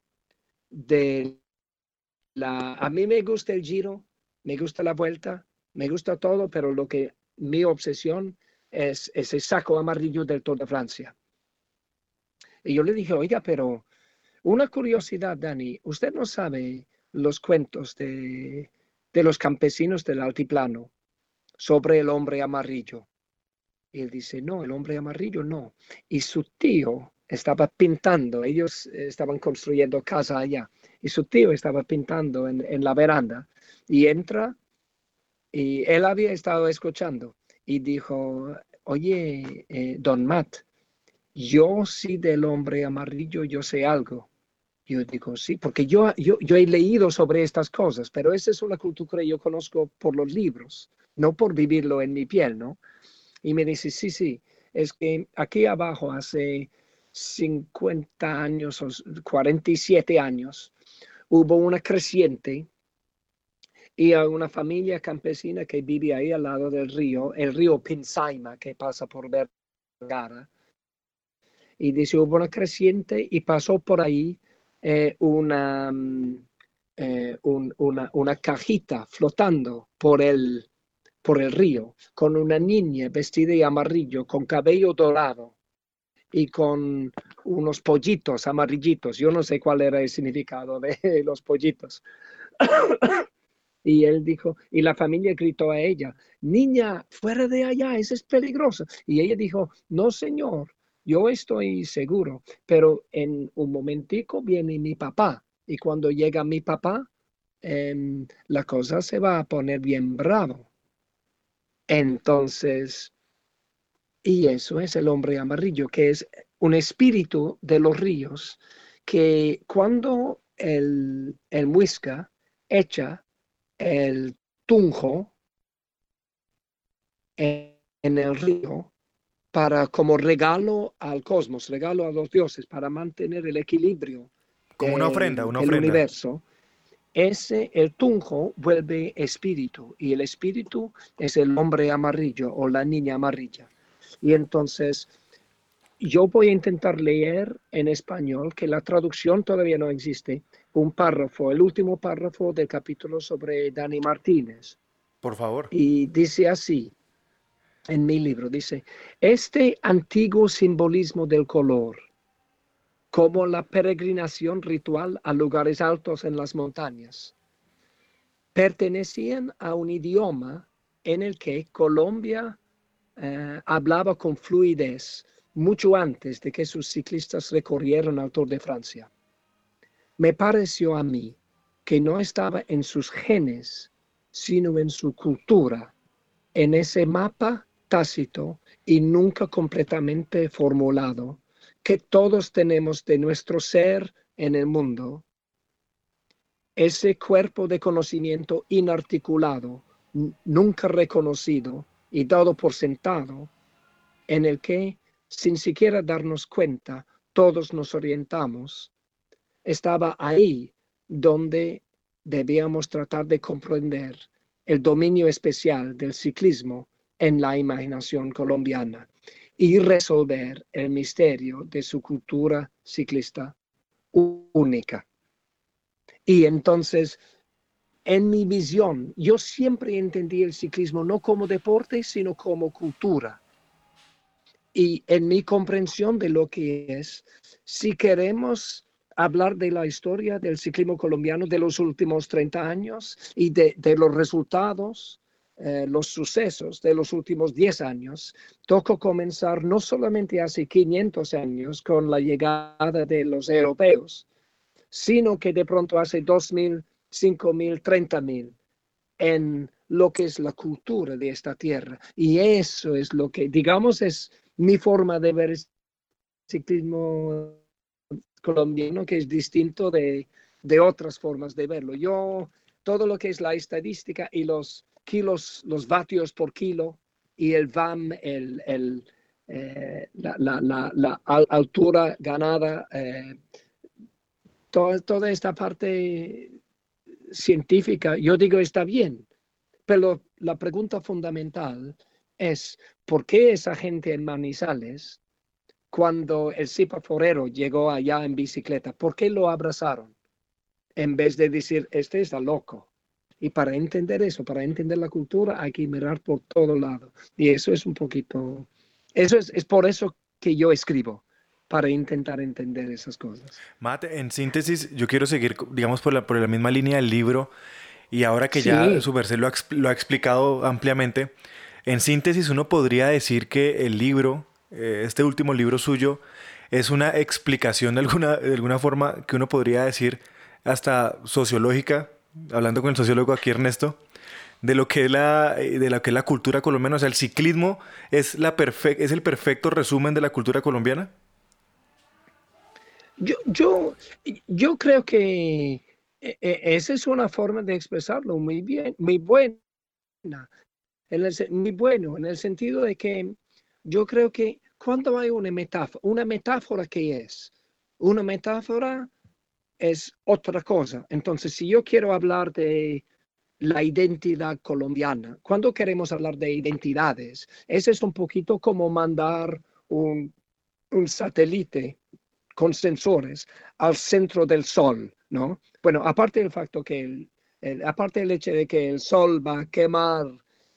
de la, a mí me gusta el giro, me gusta la vuelta, me gusta todo, pero lo que mi obsesión es ese saco amarillo del Tour de Francia. Y yo le dije, oiga, pero una curiosidad, Dani, usted no sabe los cuentos de, de los campesinos del altiplano sobre el hombre amarillo. Y él dice, no, el hombre amarillo no. Y su tío estaba pintando, ellos estaban construyendo casa allá, y su tío estaba pintando en, en la veranda y entra y él había estado escuchando y dijo, oye, eh, don Matt, yo sí del hombre amarillo, yo sé algo. Yo digo, sí, porque yo, yo, yo he leído sobre estas cosas, pero esa es una cultura que yo conozco por los libros, no por vivirlo en mi piel, ¿no? Y me dice, sí, sí, es que aquí abajo hace 50 años o 47 años hubo una creciente y a una familia campesina que vive ahí al lado del río, el río Pinsaima, que pasa por Vergara. Y dice, hubo una creciente y pasó por ahí eh, una, mm, eh, un- una, una cajita flotando por el, por el río, con una niña vestida de amarillo, con cabello dorado y con unos pollitos amarillitos. Yo no sé cuál era el significado de <laughs> los pollitos. <coughs> Y él dijo, y la familia gritó a ella, niña, fuera de allá, eso es peligroso. Y ella dijo, no, señor, yo estoy seguro, pero en un momentico viene mi papá. Y cuando llega mi papá, em, la cosa se va a poner bien bravo. Entonces, y eso es el hombre amarillo, que es un espíritu de los ríos, que cuando el, el muisca echa el tunjo en, en el río para como regalo al cosmos, regalo a los dioses, para mantener el equilibrio como una ofrenda, una ofrenda. universo. Ese, el tunjo vuelve espíritu y el espíritu es el hombre amarillo o la niña amarilla. Y entonces yo voy a intentar leer en español, que la traducción todavía no existe, un párrafo, el último párrafo del capítulo sobre Dani Martínez. Por favor. Y dice así, en mi libro, dice, este antiguo simbolismo del color, como la peregrinación ritual a lugares altos en las montañas, pertenecían a un idioma en el que Colombia eh, hablaba con fluidez mucho antes de que sus ciclistas recorrieron al Tour de Francia. Me pareció a mí que no estaba en sus genes, sino en su cultura, en ese mapa tácito y nunca completamente formulado que todos tenemos de nuestro ser en el mundo, ese cuerpo de conocimiento inarticulado, nunca reconocido y dado por sentado, en el que, sin siquiera darnos cuenta, todos nos orientamos, estaba ahí donde debíamos tratar de comprender el dominio especial del ciclismo en la imaginación colombiana y resolver el misterio de su cultura ciclista única. Y entonces, en mi visión, yo siempre entendí el ciclismo no como deporte, sino como cultura. Y en mi comprensión de lo que es, si queremos hablar de la historia del ciclismo colombiano de los últimos 30 años y de, los resultados, eh, los sucesos de los últimos 10 años, tocó comenzar no solamente hace 500 años con la llegada de los europeos, sino que de pronto hace 2.000, 5.000, 30.000 en lo que es la cultura de esta tierra. Y eso es lo que, digamos, es mi forma de ver el ciclismo colombiano que es distinto de, otras formas de verlo. Yo, todo lo que es la estadística y los kilos, los vatios por kilo y el VAM, el, el, eh, la, altura ganada, eh, toda, toda esta parte científica, yo digo está bien, pero la pregunta fundamental es, ¿por qué esa gente en Manizales cuando el Zipa Forero llegó allá en bicicleta, ¿por qué lo abrazaron? En vez de decir, este está loco. Y para entender eso, para entender la cultura, hay que mirar por todo lado. Y eso es un poquito, eso es, es por eso que yo escribo, para intentar entender esas cosas. Mate, en síntesis, yo quiero seguir, digamos, por la, por la misma línea del libro. Y ahora que ya su merced lo ha, lo ha explicado ampliamente, en síntesis uno podría decir que el libro eh, este último libro suyo es una explicación de alguna, de alguna forma que uno podría decir hasta sociológica, hablando con el sociólogo aquí Ernesto, de lo que es la, de lo que es la cultura colombiana. O sea, el ciclismo es, la es el perfecto resumen de la cultura colombiana. Yo, yo, yo creo que e, e, esa es una forma de expresarlo muy bien, muy buena, muy bueno, en el sentido de que yo creo que cuando hay una metáfora, una metáfora que es, una metáfora es otra cosa. Entonces, si yo quiero hablar de la identidad colombiana, cuando queremos hablar de identidades, ese es un poquito como mandar un, un satélite con sensores al centro del sol, ¿no? Bueno, aparte del facto que el, aparte del hecho de que el sol va a quemar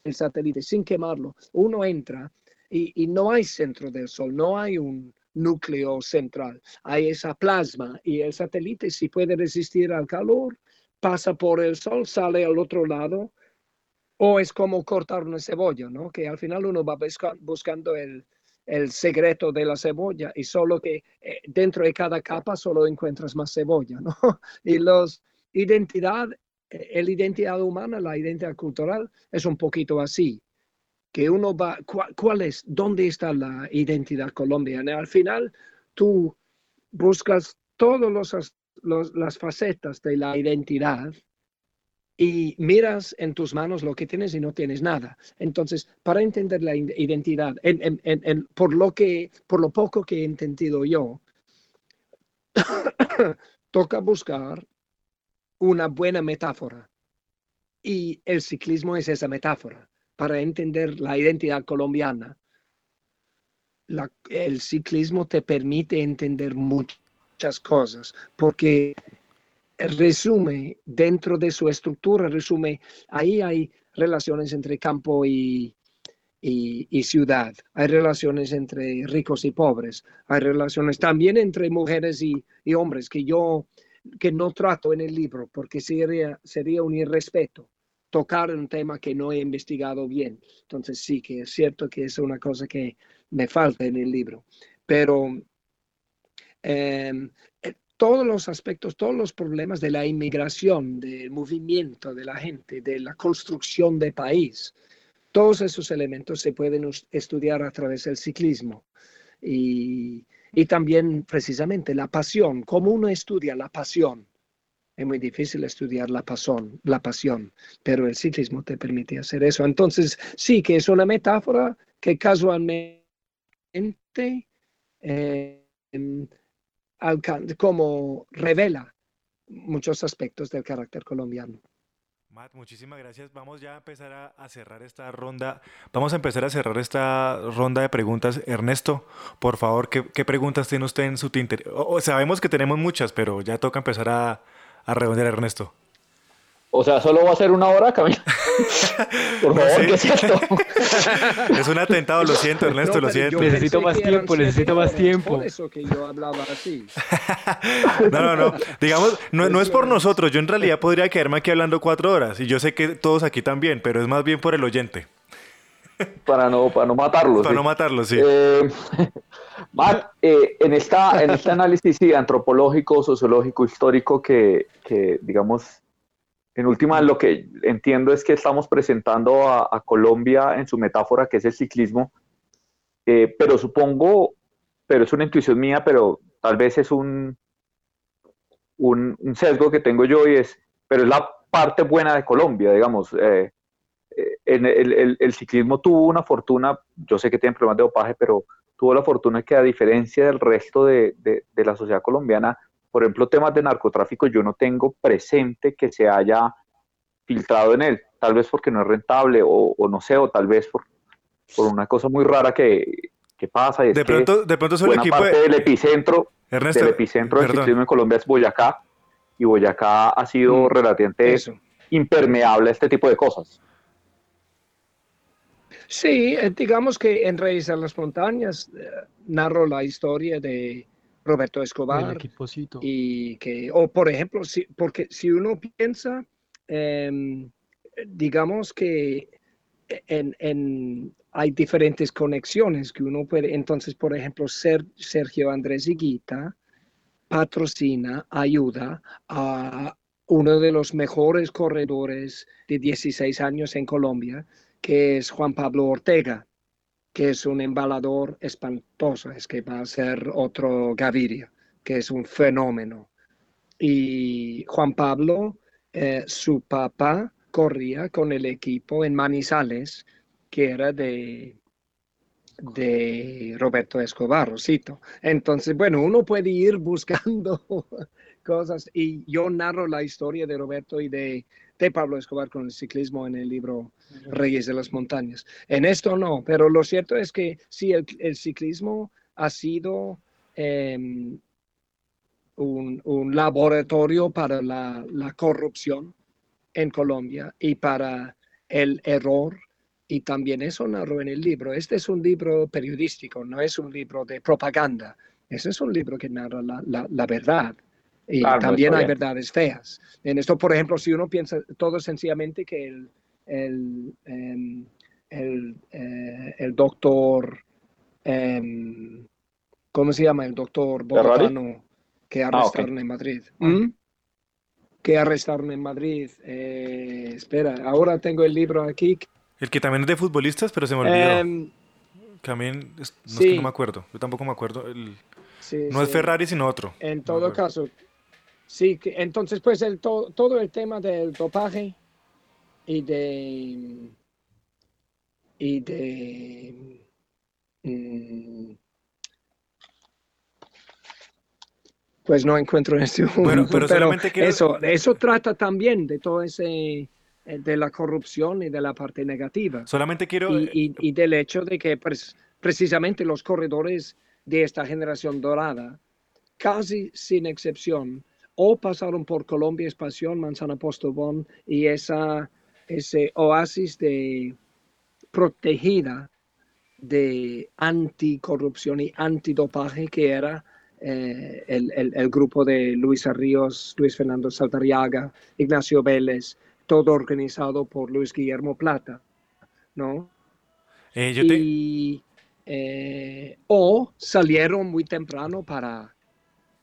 el satélite sin quemarlo, uno entra y, no hay centro del Sol, no hay un núcleo central, hay esa plasma y el satélite si puede resistir al calor, pasa por el Sol, sale al otro lado, o es como cortar una cebolla, ¿no? Que al final uno va buscando el, el secreto de la cebolla y solo que eh, dentro de cada capa solo encuentras más cebolla, ¿no? <laughs> Y los identidad, eh, la identidad humana, la identidad cultural es un poquito así que uno va, ¿cuál, es? ¿Dónde está la identidad colombiana? Al final, tú buscas todas las facetas de la identidad y miras en tus manos lo que tienes y no tienes nada. Entonces, para entender la identidad, por, lo que, por lo poco que he entendido yo, <coughs> toca buscar una buena metáfora. Y el ciclismo es esa metáfora para entender la identidad colombiana. el ciclismo te permite entender muchas cosas porque resume dentro de su estructura, resume, ahí hay relaciones entre campo y, ciudad, hay relaciones entre ricos y pobres, hay relaciones también entre mujeres y, y hombres que yo que no trato en el libro porque sería, sería un irrespeto tocar un tema que no he investigado bien. Entonces sí que es cierto que es una cosa que me falta en el libro. Pero em, eh, todos los aspectos, todos los problemas de la inmigración, del movimiento de la gente, de la construcción de país, todos esos elementos se pueden estudiar a través del ciclismo. Y, y también precisamente la pasión, cómo uno estudia la pasión es muy difícil estudiar la pasión, la pasión, pero el ciclismo te permite hacer eso. Entonces, sí que es una metáfora que casualmente eh, como revela muchos aspectos del carácter colombiano. Matt, muchísimas gracias. Vamos ya a empezar a, cerrar esta ronda. Vamos a empezar a cerrar esta ronda de preguntas. Ernesto, por favor, ¿qué, preguntas tiene usted en su tinte? sabemos que tenemos muchas, pero ya toca empezar a, a redondear, Ernesto. O sea, solo va a ser una hora, Camilo. <laughs> Por favor, ¿qué <laughs> es un atentado, lo siento, Ernesto, lo siento. Necesito más tiempo, necesito más tiempo. Por eso <laughs> que yo hablaba así. no, no, no. Digamos, no, no es por nosotros. Yo en realidad podría quedarme aquí hablando cuatro horas. Y yo sé que todos aquí también, pero es más bien por el oyente. Para no, para no matarlos. Para no matarlos, sí. Eh, <laughs> Matt, eh, en, esta, en este análisis antropológico, sociológico, histórico que, que digamos, en última, lo que entiendo es que estamos presentando a, Colombia en su metáfora, que es el ciclismo, eh, pero supongo, pero es una intuición mía, pero tal vez es un, un, sesgo que tengo yo y es, pero es la parte buena de Colombia, digamos. Eh, en el, el, ciclismo tuvo una fortuna, yo sé que tiene problemas de dopaje, pero tuvo la fortuna que a diferencia del resto de, de, de la sociedad colombiana, por ejemplo, temas de narcotráfico, yo no tengo presente que se haya filtrado en él, tal vez porque no es rentable o, no sé, o tal vez por, por una cosa muy rara que, pasa. Es de, pronto, de pronto buena parte del epicentro, del epicentro del ciclismo en Colombia es Boyacá, y Boyacá ha sido mm, relativamente impermeable a este tipo de cosas. Sí, eh, digamos que en Reyes de las Montañas eh, narro la historia de Roberto Escobar. Y que, o por ejemplo, si, porque si uno piensa, em, digamos que en, hay diferentes conexiones que uno puede, entonces, por ejemplo, Ser, Sergio Andrés Higuita patrocina, ayuda a uno de los mejores corredores de 16 años en Colombia, que es Juan Pablo Ortega que es un embalador espantoso, es que va a ser otro Gaviria, que es un fenómeno. Y Juan Pablo, eh, su papá corría con el equipo en Manizales, que era de, de Roberto Escobar, Rosito. Entonces, bueno, uno puede ir buscando <laughs> cosas y yo narro la historia de Roberto y de de Pablo Escobar con el ciclismo en el libro Reyes de las Montañas. En esto no, pero lo cierto es que sí, el, ciclismo ha sido em, un, laboratorio para la, corrupción en Colombia y para el error. Y también eso narro en el libro. Este es un libro periodístico, no es un libro de propaganda. Ese es un libro que narra la verdad y también hay verdades feas. En esto, por ejemplo, si uno piensa todo sencillamente que el, el, em, el, eh, el doctor, em, ¿cómo se llama? El doctor bogotano que ah, arrestaron en Madrid. Ah. ¿Mm? Que arrestaron en Madrid. Eh, espera, ahora tengo el libro aquí. El que también es de futbolistas, pero se me olvidó. Em, también, no, es que no me acuerdo. Yo tampoco me acuerdo. El, no es Ferrari, sino otro. En todo caso, Sí, entonces pues el, todo el tema del dopaje y de y de mm, pues no encuentro en este momento, pero, eso eso trata también de todo ese eh, de la corrupción y de la parte negativa. Solamente quiero y, y, del hecho de que pues, precisamente los corredores de esta generación dorada, casi sin excepción, o pasaron por Colombia, Espación, Manzana Postobón y esa, ese oasis de protegida de anticorrupción y antidopaje que era eh, el, grupo de Luis Arríos, Luis Fernando Saltariaga, Ignacio Vélez, todo organizado por Luis Guillermo Plata, ¿no? Eh, eh, o salieron muy temprano para,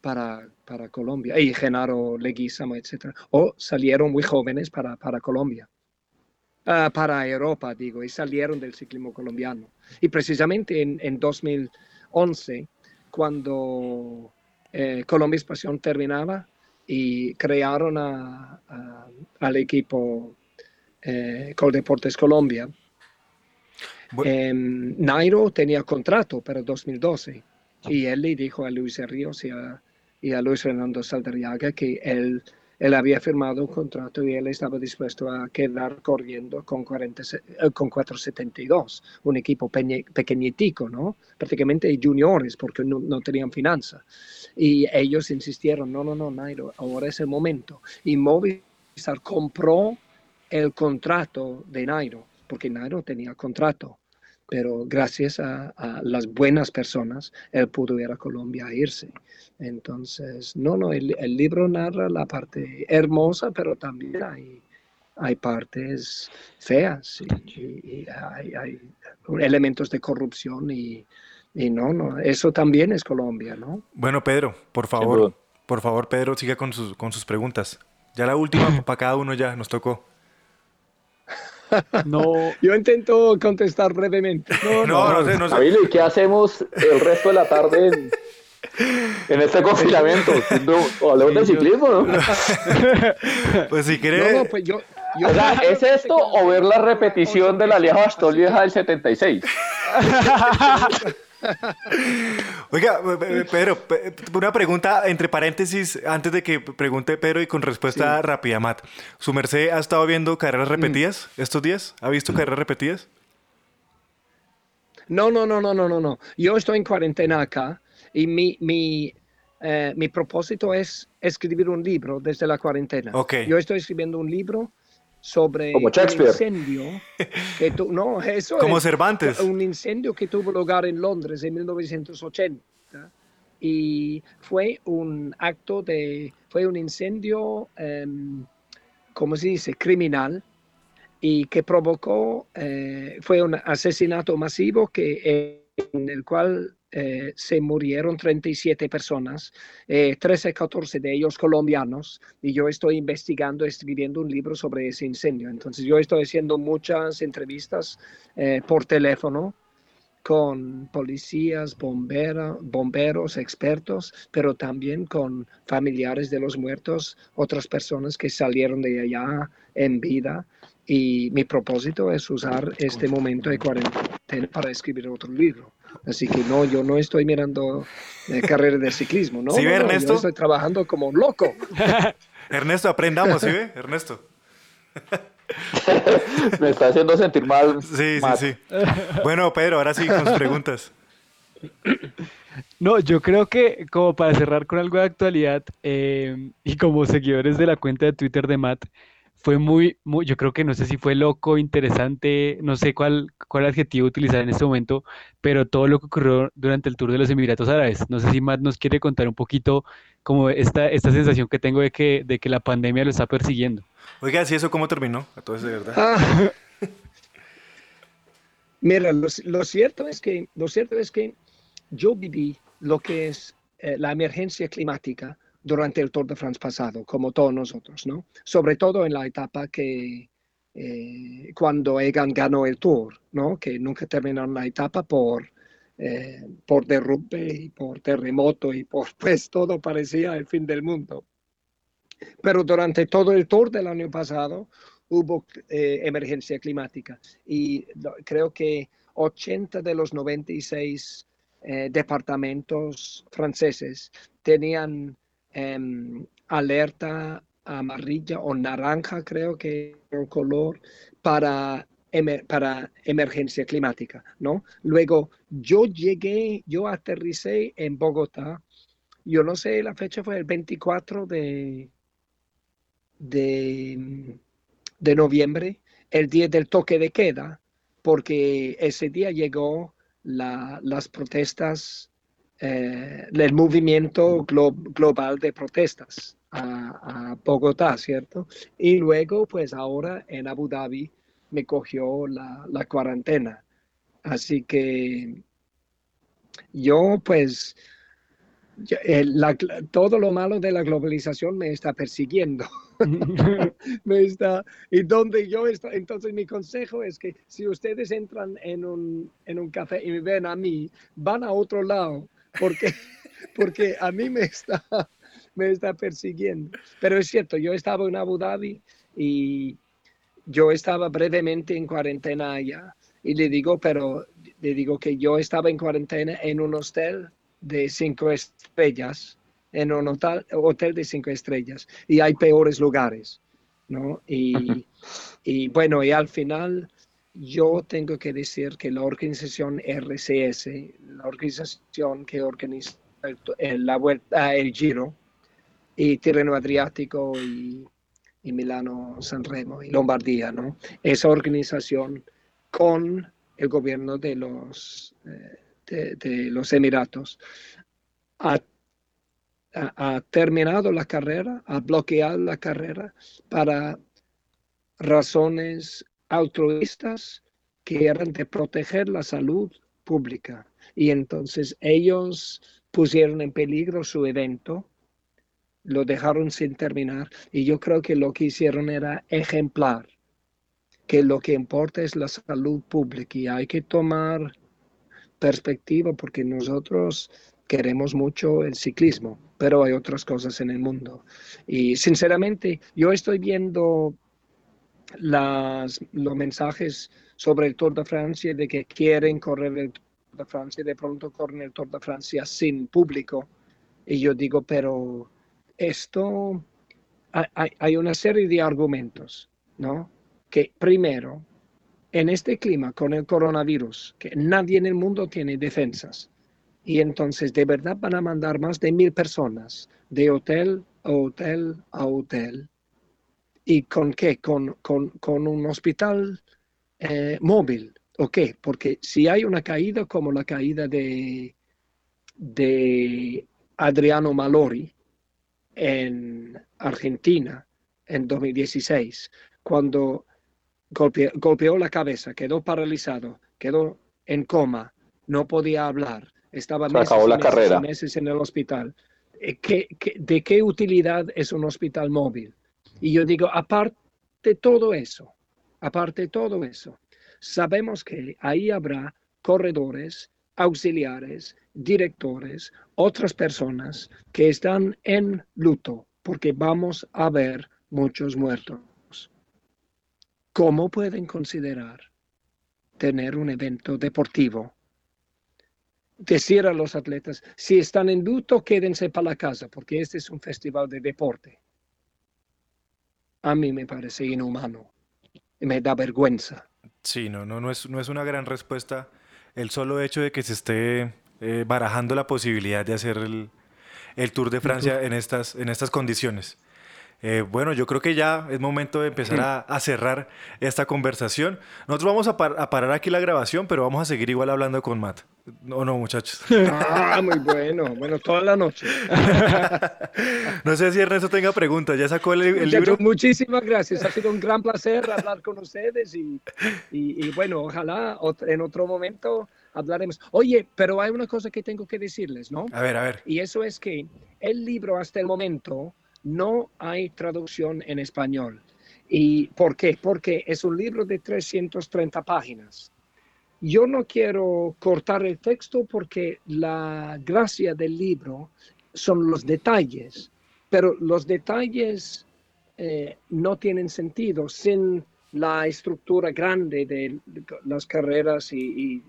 para para Colombia, y Genaro Leguizamo, etc. O salieron muy jóvenes para, para Colombia, ah, para Europa, digo, y salieron del ciclismo colombiano. Y precisamente en, en 2011, cuando eh, Colombia Espación terminaba y crearon al equipo eh, Coldeportes Colombia, em, Nairo tenía contrato para 2012 y él le dijo a Luis Ríos y a y a Luis Fernando Saldarriaga que él, él había firmado un contrato y él estaba dispuesto a quedar corriendo con, 40, eh, con 472, un equipo pequeñitico, ¿no? prácticamente juniores porque no, no tenían finanza. Y ellos insistieron, no, no, no, Nairo, ahora es el momento. Y Movistar compró el contrato de Nairo, porque Nairo tenía contrato pero gracias a, las buenas personas, él pudo ir a Colombia a irse. Entonces, no, no, el, libro narra la parte hermosa, pero también hay, hay partes feas y, hay, elementos de corrupción y, y, no, no, eso también es Colombia, ¿no? Bueno, Pedro, por favor, por favor, Pedro, siga con sus, con sus preguntas. Ya la última <clears throat> para cada uno ya nos tocó. No. <laughs> Yo intento contestar brevemente. No, no, no, sé, ¿y qué hacemos el resto de la tarde en, este confinamiento? hablemos de ciclismo, ¿no? <laughs> pues si querés. No, pues yo, o sea, ¿es esto o ver la repetición de la Lieja Bastol Vieja del 76? <laughs> Oiga, Pedro, una pregunta entre paréntesis antes de que pregunte Pedro y con respuesta rápida, Matt. ¿Su merced ha estado viendo carreras mm. repetidas estos días? ¿Ha visto carreras repetidas? No, no, no, no, no, no, no. Yo estoy en cuarentena acá y mi, mi, eh, mi propósito es escribir un libro desde la cuarentena. Okay. Yo estoy escribiendo un libro sobre un incendio que no eso como Cervantes. un incendio que tuvo lugar en Londres en 1980 y fue un acto de fue un incendio um, como se dice criminal y que provocó eh, fue un asesinato masivo que en el cual eh, se murieron 37 personas, eh, 13, 14 de ellos colombianos, y yo estoy investigando, escribiendo un libro sobre ese incendio. Entonces yo estoy haciendo muchas entrevistas eh, por teléfono con policías, bomberos, expertos, pero también con familiares de los muertos, otras personas que salieron de allá en vida. Y mi propósito es usar este momento de cuarentena para escribir otro libro. Así que no, yo no estoy mirando eh, carreras de ciclismo, ¿no? ¿Sí ve, Ernesto? yo estoy trabajando como un loco. <laughs> Ernesto, aprendamos, ¿sí ve? Ernesto. <laughs> Me está haciendo sentir mal. Sí, sí, sí. Bueno, Pedro, ahora sí con sus preguntas. No, yo creo que como para cerrar con algo de actualidad eh, y como seguidores de la cuenta de Twitter de Matt, fue muy, muy, yo creo que no sé si fue loco, interesante, no sé cuál, cuál adjetivo utilizar en este momento, pero todo lo que ocurrió durante el Tour de los Emiratos Árabes. No sé si Matt nos quiere contar un poquito como esta, esta sensación que tengo de que, de que la pandemia lo está persiguiendo. Oiga, ¿sí eso cómo terminó? A todos de verdad. Ah. <laughs> Mira, lo, cierto es que, lo cierto es que yo viví lo que es eh, la emergencia climática durante el Tour de France pasado, como todos nosotros, ¿no? Sobre todo en la etapa que eh, cuando Egan ganó el Tour, ¿no? Que nunca terminaron la etapa por, eh, por derrumbe y por terremoto y por, <laughs> pues todo parecía el fin del mundo. Pero durante todo el Tour del año pasado hubo eh, emergencia climática y creo que 80 de los 96 departamentos franceses tenían Em, alerta amarilla o naranja, creo que el color, para, para emergencia climática, ¿no? Luego, yo llegué, yo aterricé en Bogotá, yo no sé, la fecha fue el 24 de, de, de noviembre, el día del toque de queda, porque ese día llegó la, las protestas eh, el movimiento global de protestas a, Bogotá, ¿cierto? Y luego, pues ahora en Abu Dhabi me cogió la, la cuarentena. Así que yo, pues, eh, todo lo malo de la globalización me está persiguiendo. <laughs> me está, y donde yo estoy, entonces mi consejo es que si ustedes entran en un, en un café y me ven a mí, van a otro lado porque, <laughs> porque a mí me está, <laughs> me está persiguiendo. Pero es cierto, yo estaba en Abu Dhabi y yo estaba brevemente en cuarentena allá y le digo, pero le digo que yo estaba en cuarentena en un hostel de cinco estrellas en un hotel, hotel de cinco estrellas y hay peores lugares, ¿no? Y, y bueno, y al final yo tengo que decir que la organización RCS, la organización que organiza el, Giro, y Tirreno Adriático y, y Milano San Remo y Lombardía, ¿no? Esa organización con el gobierno de los, eh, de, los Emiratos ha, ha, terminado la carrera, ha bloqueado la carrera para razones altruistas que eran de proteger la salud pública. Y entonces ellos pusieron en peligro su evento, lo dejaron sin terminar y yo creo que lo que hicieron era ejemplar, que lo que importa es la salud pública y hay que tomar perspectiva porque nosotros queremos mucho el ciclismo, pero hay otras cosas en el mundo. Y sinceramente, yo estoy viendo las, los mensajes sobre el Tour de Francia de que quieren correr el Tour de Francia, de pronto corren el Tour de Francia sin público. Y yo digo, pero esto, hay, hay una serie de argumentos, ¿no? Que primero, en este clima con el coronavirus, que nadie en el mundo tiene defensas, y entonces de verdad van a mandar más de mil personas de hotel a hotel a hotel ¿Y con qué? Con, con, un hospital eh, móvil. ¿O qué? Porque si hay una caída como la caída de, de Adriano Malori en Argentina en 2016, cuando golpeó la cabeza, quedó paralizado, quedó en coma, no podía hablar, estaba meses, la carrera. meses en el hospital. Eh, ¿Qué, de qué utilidad es un hospital móvil? Y yo digo, aparte todo eso, aparte todo eso, sabemos que ahí habrá corredores, auxiliares, directores, otras personas que están en luto porque vamos a ver muchos muertos. ¿Cómo pueden considerar tener un evento deportivo? Decir a los atletas, si están en luto, quédense para la casa, porque este es un festival de deporte a mí me parece inhumano. Me da vergüenza. Sí, no, no, no, es, no es una gran respuesta el solo hecho de que se esté eh, barajando la posibilidad de hacer el, el Tour de Francia en estas, en estas condiciones. Eh, bueno, yo creo que ya es momento de empezar a, cerrar esta conversación. Nosotros vamos a, parar aquí la grabación, pero vamos a seguir igual hablando con Matt. ¿O no, muchachos? <laughs> Ah, muy bueno. Bueno, toda la noche. <laughs> no sé si Ernesto tenga preguntas. ¿Ya sacó el, libro? Muchísimas gracias. Ha sido un gran placer hablar con ustedes y, y, y bueno, ojalá en otro momento hablaremos. Oye, pero hay una cosa que tengo que decirles, ¿no? A ver, a ver. Y eso es que el libro hasta el momento no hay traducción en español. ¿Y por qué? Porque es un libro de 330 páginas. Yo no quiero cortar el texto porque la gracia del libro son los detalles, pero los detalles eh, no tienen sentido sin la estructura grande de las carreras y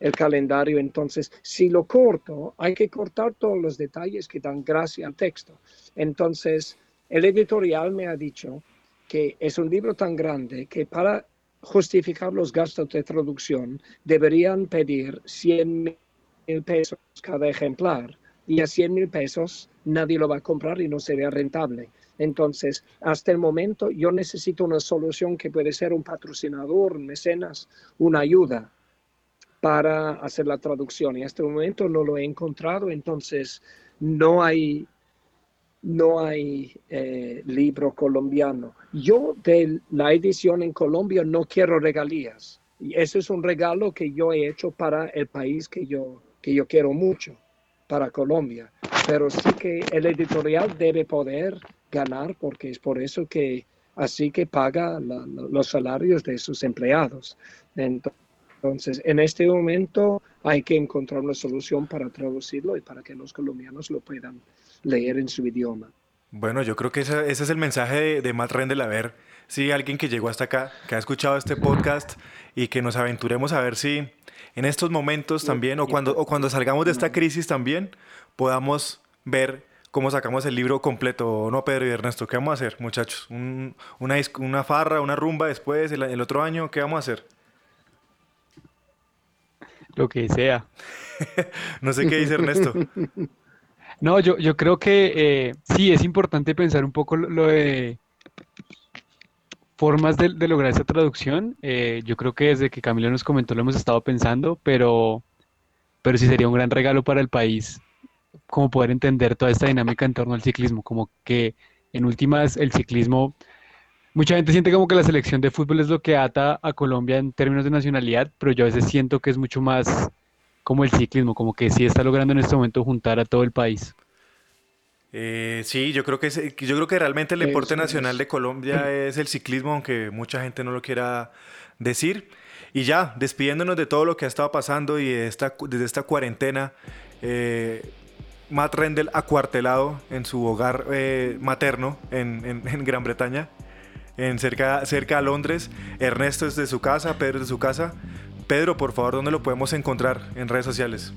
el calendario. Entonces, si lo corto, hay que cortar todos los detalles que dan gracia al texto. Entonces, el editorial me ha dicho que es un libro tan grande que para justificar los gastos de traducción deberían pedir 100 mil pesos cada ejemplar y a 100 mil pesos nadie lo va a comprar y no sería rentable. Entonces, hasta el momento yo necesito una solución que puede ser un patrocinador, mecenas, una ayuda para hacer la traducción y hasta el momento no lo he encontrado, entonces no hay, no hay eh, libro colombiano. Yo de la edición en Colombia no quiero regalías y eso es un regalo que yo he hecho para el país que yo, que yo quiero mucho, para Colombia. Pero sí que el editorial debe poder ganar porque es por eso que así que paga los salarios de sus empleados. Entonces, entonces, en este momento hay que encontrar una solución para traducirlo y para que los colombianos lo puedan leer en su idioma. Bueno, yo creo que ese, es el mensaje de, de Matt Rendel. A ver si alguien que llegó hasta acá, que ha escuchado este podcast y que nos aventuremos a ver si en estos momentos también o cuando, o cuando salgamos de esta crisis también podamos ver cómo sacamos el libro completo, ¿no, Pedro y Ernesto? ¿Qué vamos a hacer, muchachos? una, una farra, una rumba después, el, otro año? ¿Qué vamos a hacer? Lo que sea. <laughs> no sé qué dice Ernesto. <laughs> No, yo, yo creo que eh, sí, es importante pensar un poco lo, de formas de, lograr esa traducción. Eh, yo creo que desde que Camilo nos comentó lo hemos estado pensando, pero, pero sí sería un gran regalo para el país como poder entender toda esta dinámica en torno al ciclismo, como que en últimas el ciclismo, mucha gente siente como que la selección de fútbol es lo que ata a Colombia en términos de nacionalidad, pero yo a veces siento que es mucho más como el ciclismo, como que sí está logrando en este momento juntar a todo el país. Eh, sí, yo creo que yo creo que realmente el deporte nacional de Colombia <clears throat> es el ciclismo, aunque mucha gente no lo quiera decir. Y ya, despidiéndonos de todo lo que ha estado pasando y esta, desde esta cuarentena, eh, Matt Rendell acuartelado en su hogar eh, materno en, Gran Bretaña, en cerca, cerca a Londres. Ernesto es de su casa, Pedro es de su casa. Pedro, por favor, ¿dónde lo podemos encontrar en redes sociales?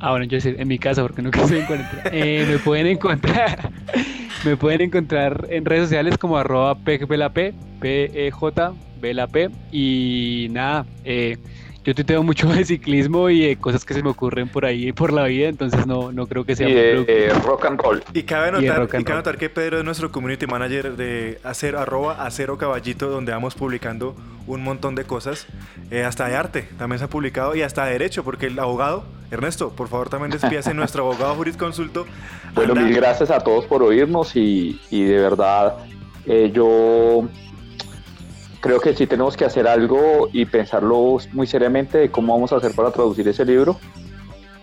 Ah, bueno, yo sé, en mi casa, porque nunca <laughs> se encuentra. Eh, me pueden encontrar, <laughs> me pueden encontrar en redes sociales como arroba p p e j p y nada, eh, yo tuiteo mucho <laughs> de ciclismo y de cosas que se me ocurren por ahí por la vida, entonces no, no creo que sea y de, rock and roll. Y cabe notar, y, cabe notar que Pedro es nuestro community manager de acero, arroba acero caballito, donde vamos publicando un montón de cosas, eh, hasta de arte también se ha publicado y hasta de derecho, porque el abogado, Ernesto, por favor también despídase <laughs> nuestro abogado jurisconsulto. Bueno, mil gracias a todos por oírnos y, y de verdad eh, yo creo que sí tenemos que hacer algo y pensarlo muy seriamente de cómo vamos a hacer para traducir ese libro,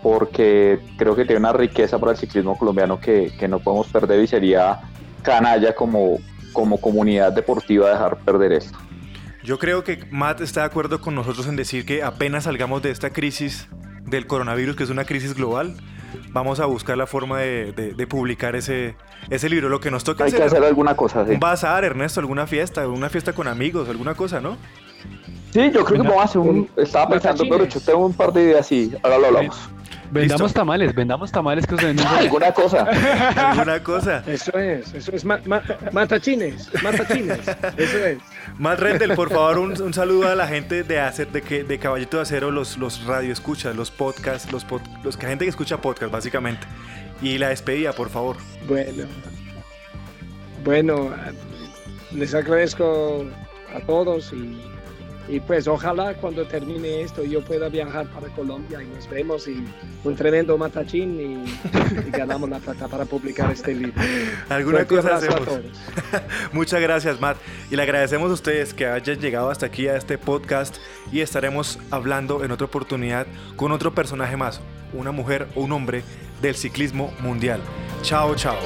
porque creo que tiene una riqueza para el ciclismo colombiano que, no podemos perder y sería canalla como, como comunidad deportiva dejar perder esto. Yo creo que Matt está de acuerdo con nosotros en decir que apenas salgamos de esta crisis del coronavirus, que es una crisis global, vamos a buscar la forma de, publicar ese, ese libro. Lo que nos toca Hay hacer, que hacer alguna cosa, sí. Un bazar, Ernesto, alguna fiesta, una fiesta con amigos, alguna cosa, ¿no? Sí, yo creo que vamos a hacer un... Estaba pensando, pero yo tengo un par de ideas y ahora lo hablamos. Vendamos tamales, vendamos tamales que os vendemos. <laughs> Alguna cosa. Alguna cosa. Eso es, eso es. matachines, matachines. Eso es. Matt Rendel, por favor, un, saludo a la gente de hacer de que de Caballito de Acero, los, los radioescuchas, los podcasts, los, pod, los gente que escucha podcast, básicamente. Y la despedida, por favor. Bueno. Bueno, les agradezco a todos y y pues ojalá cuando termine esto yo pueda viajar para Colombia y nos vemos y un tremendo matachín y, ganamos la plata para publicar este libro. Alguna cosa hacemos. <laughs> Muchas gracias Matt y le agradecemos a ustedes que hayan llegado hasta aquí a este podcast y estaremos hablando en otra oportunidad con otro personaje más, una mujer o un hombre del ciclismo mundial. Chao, chao.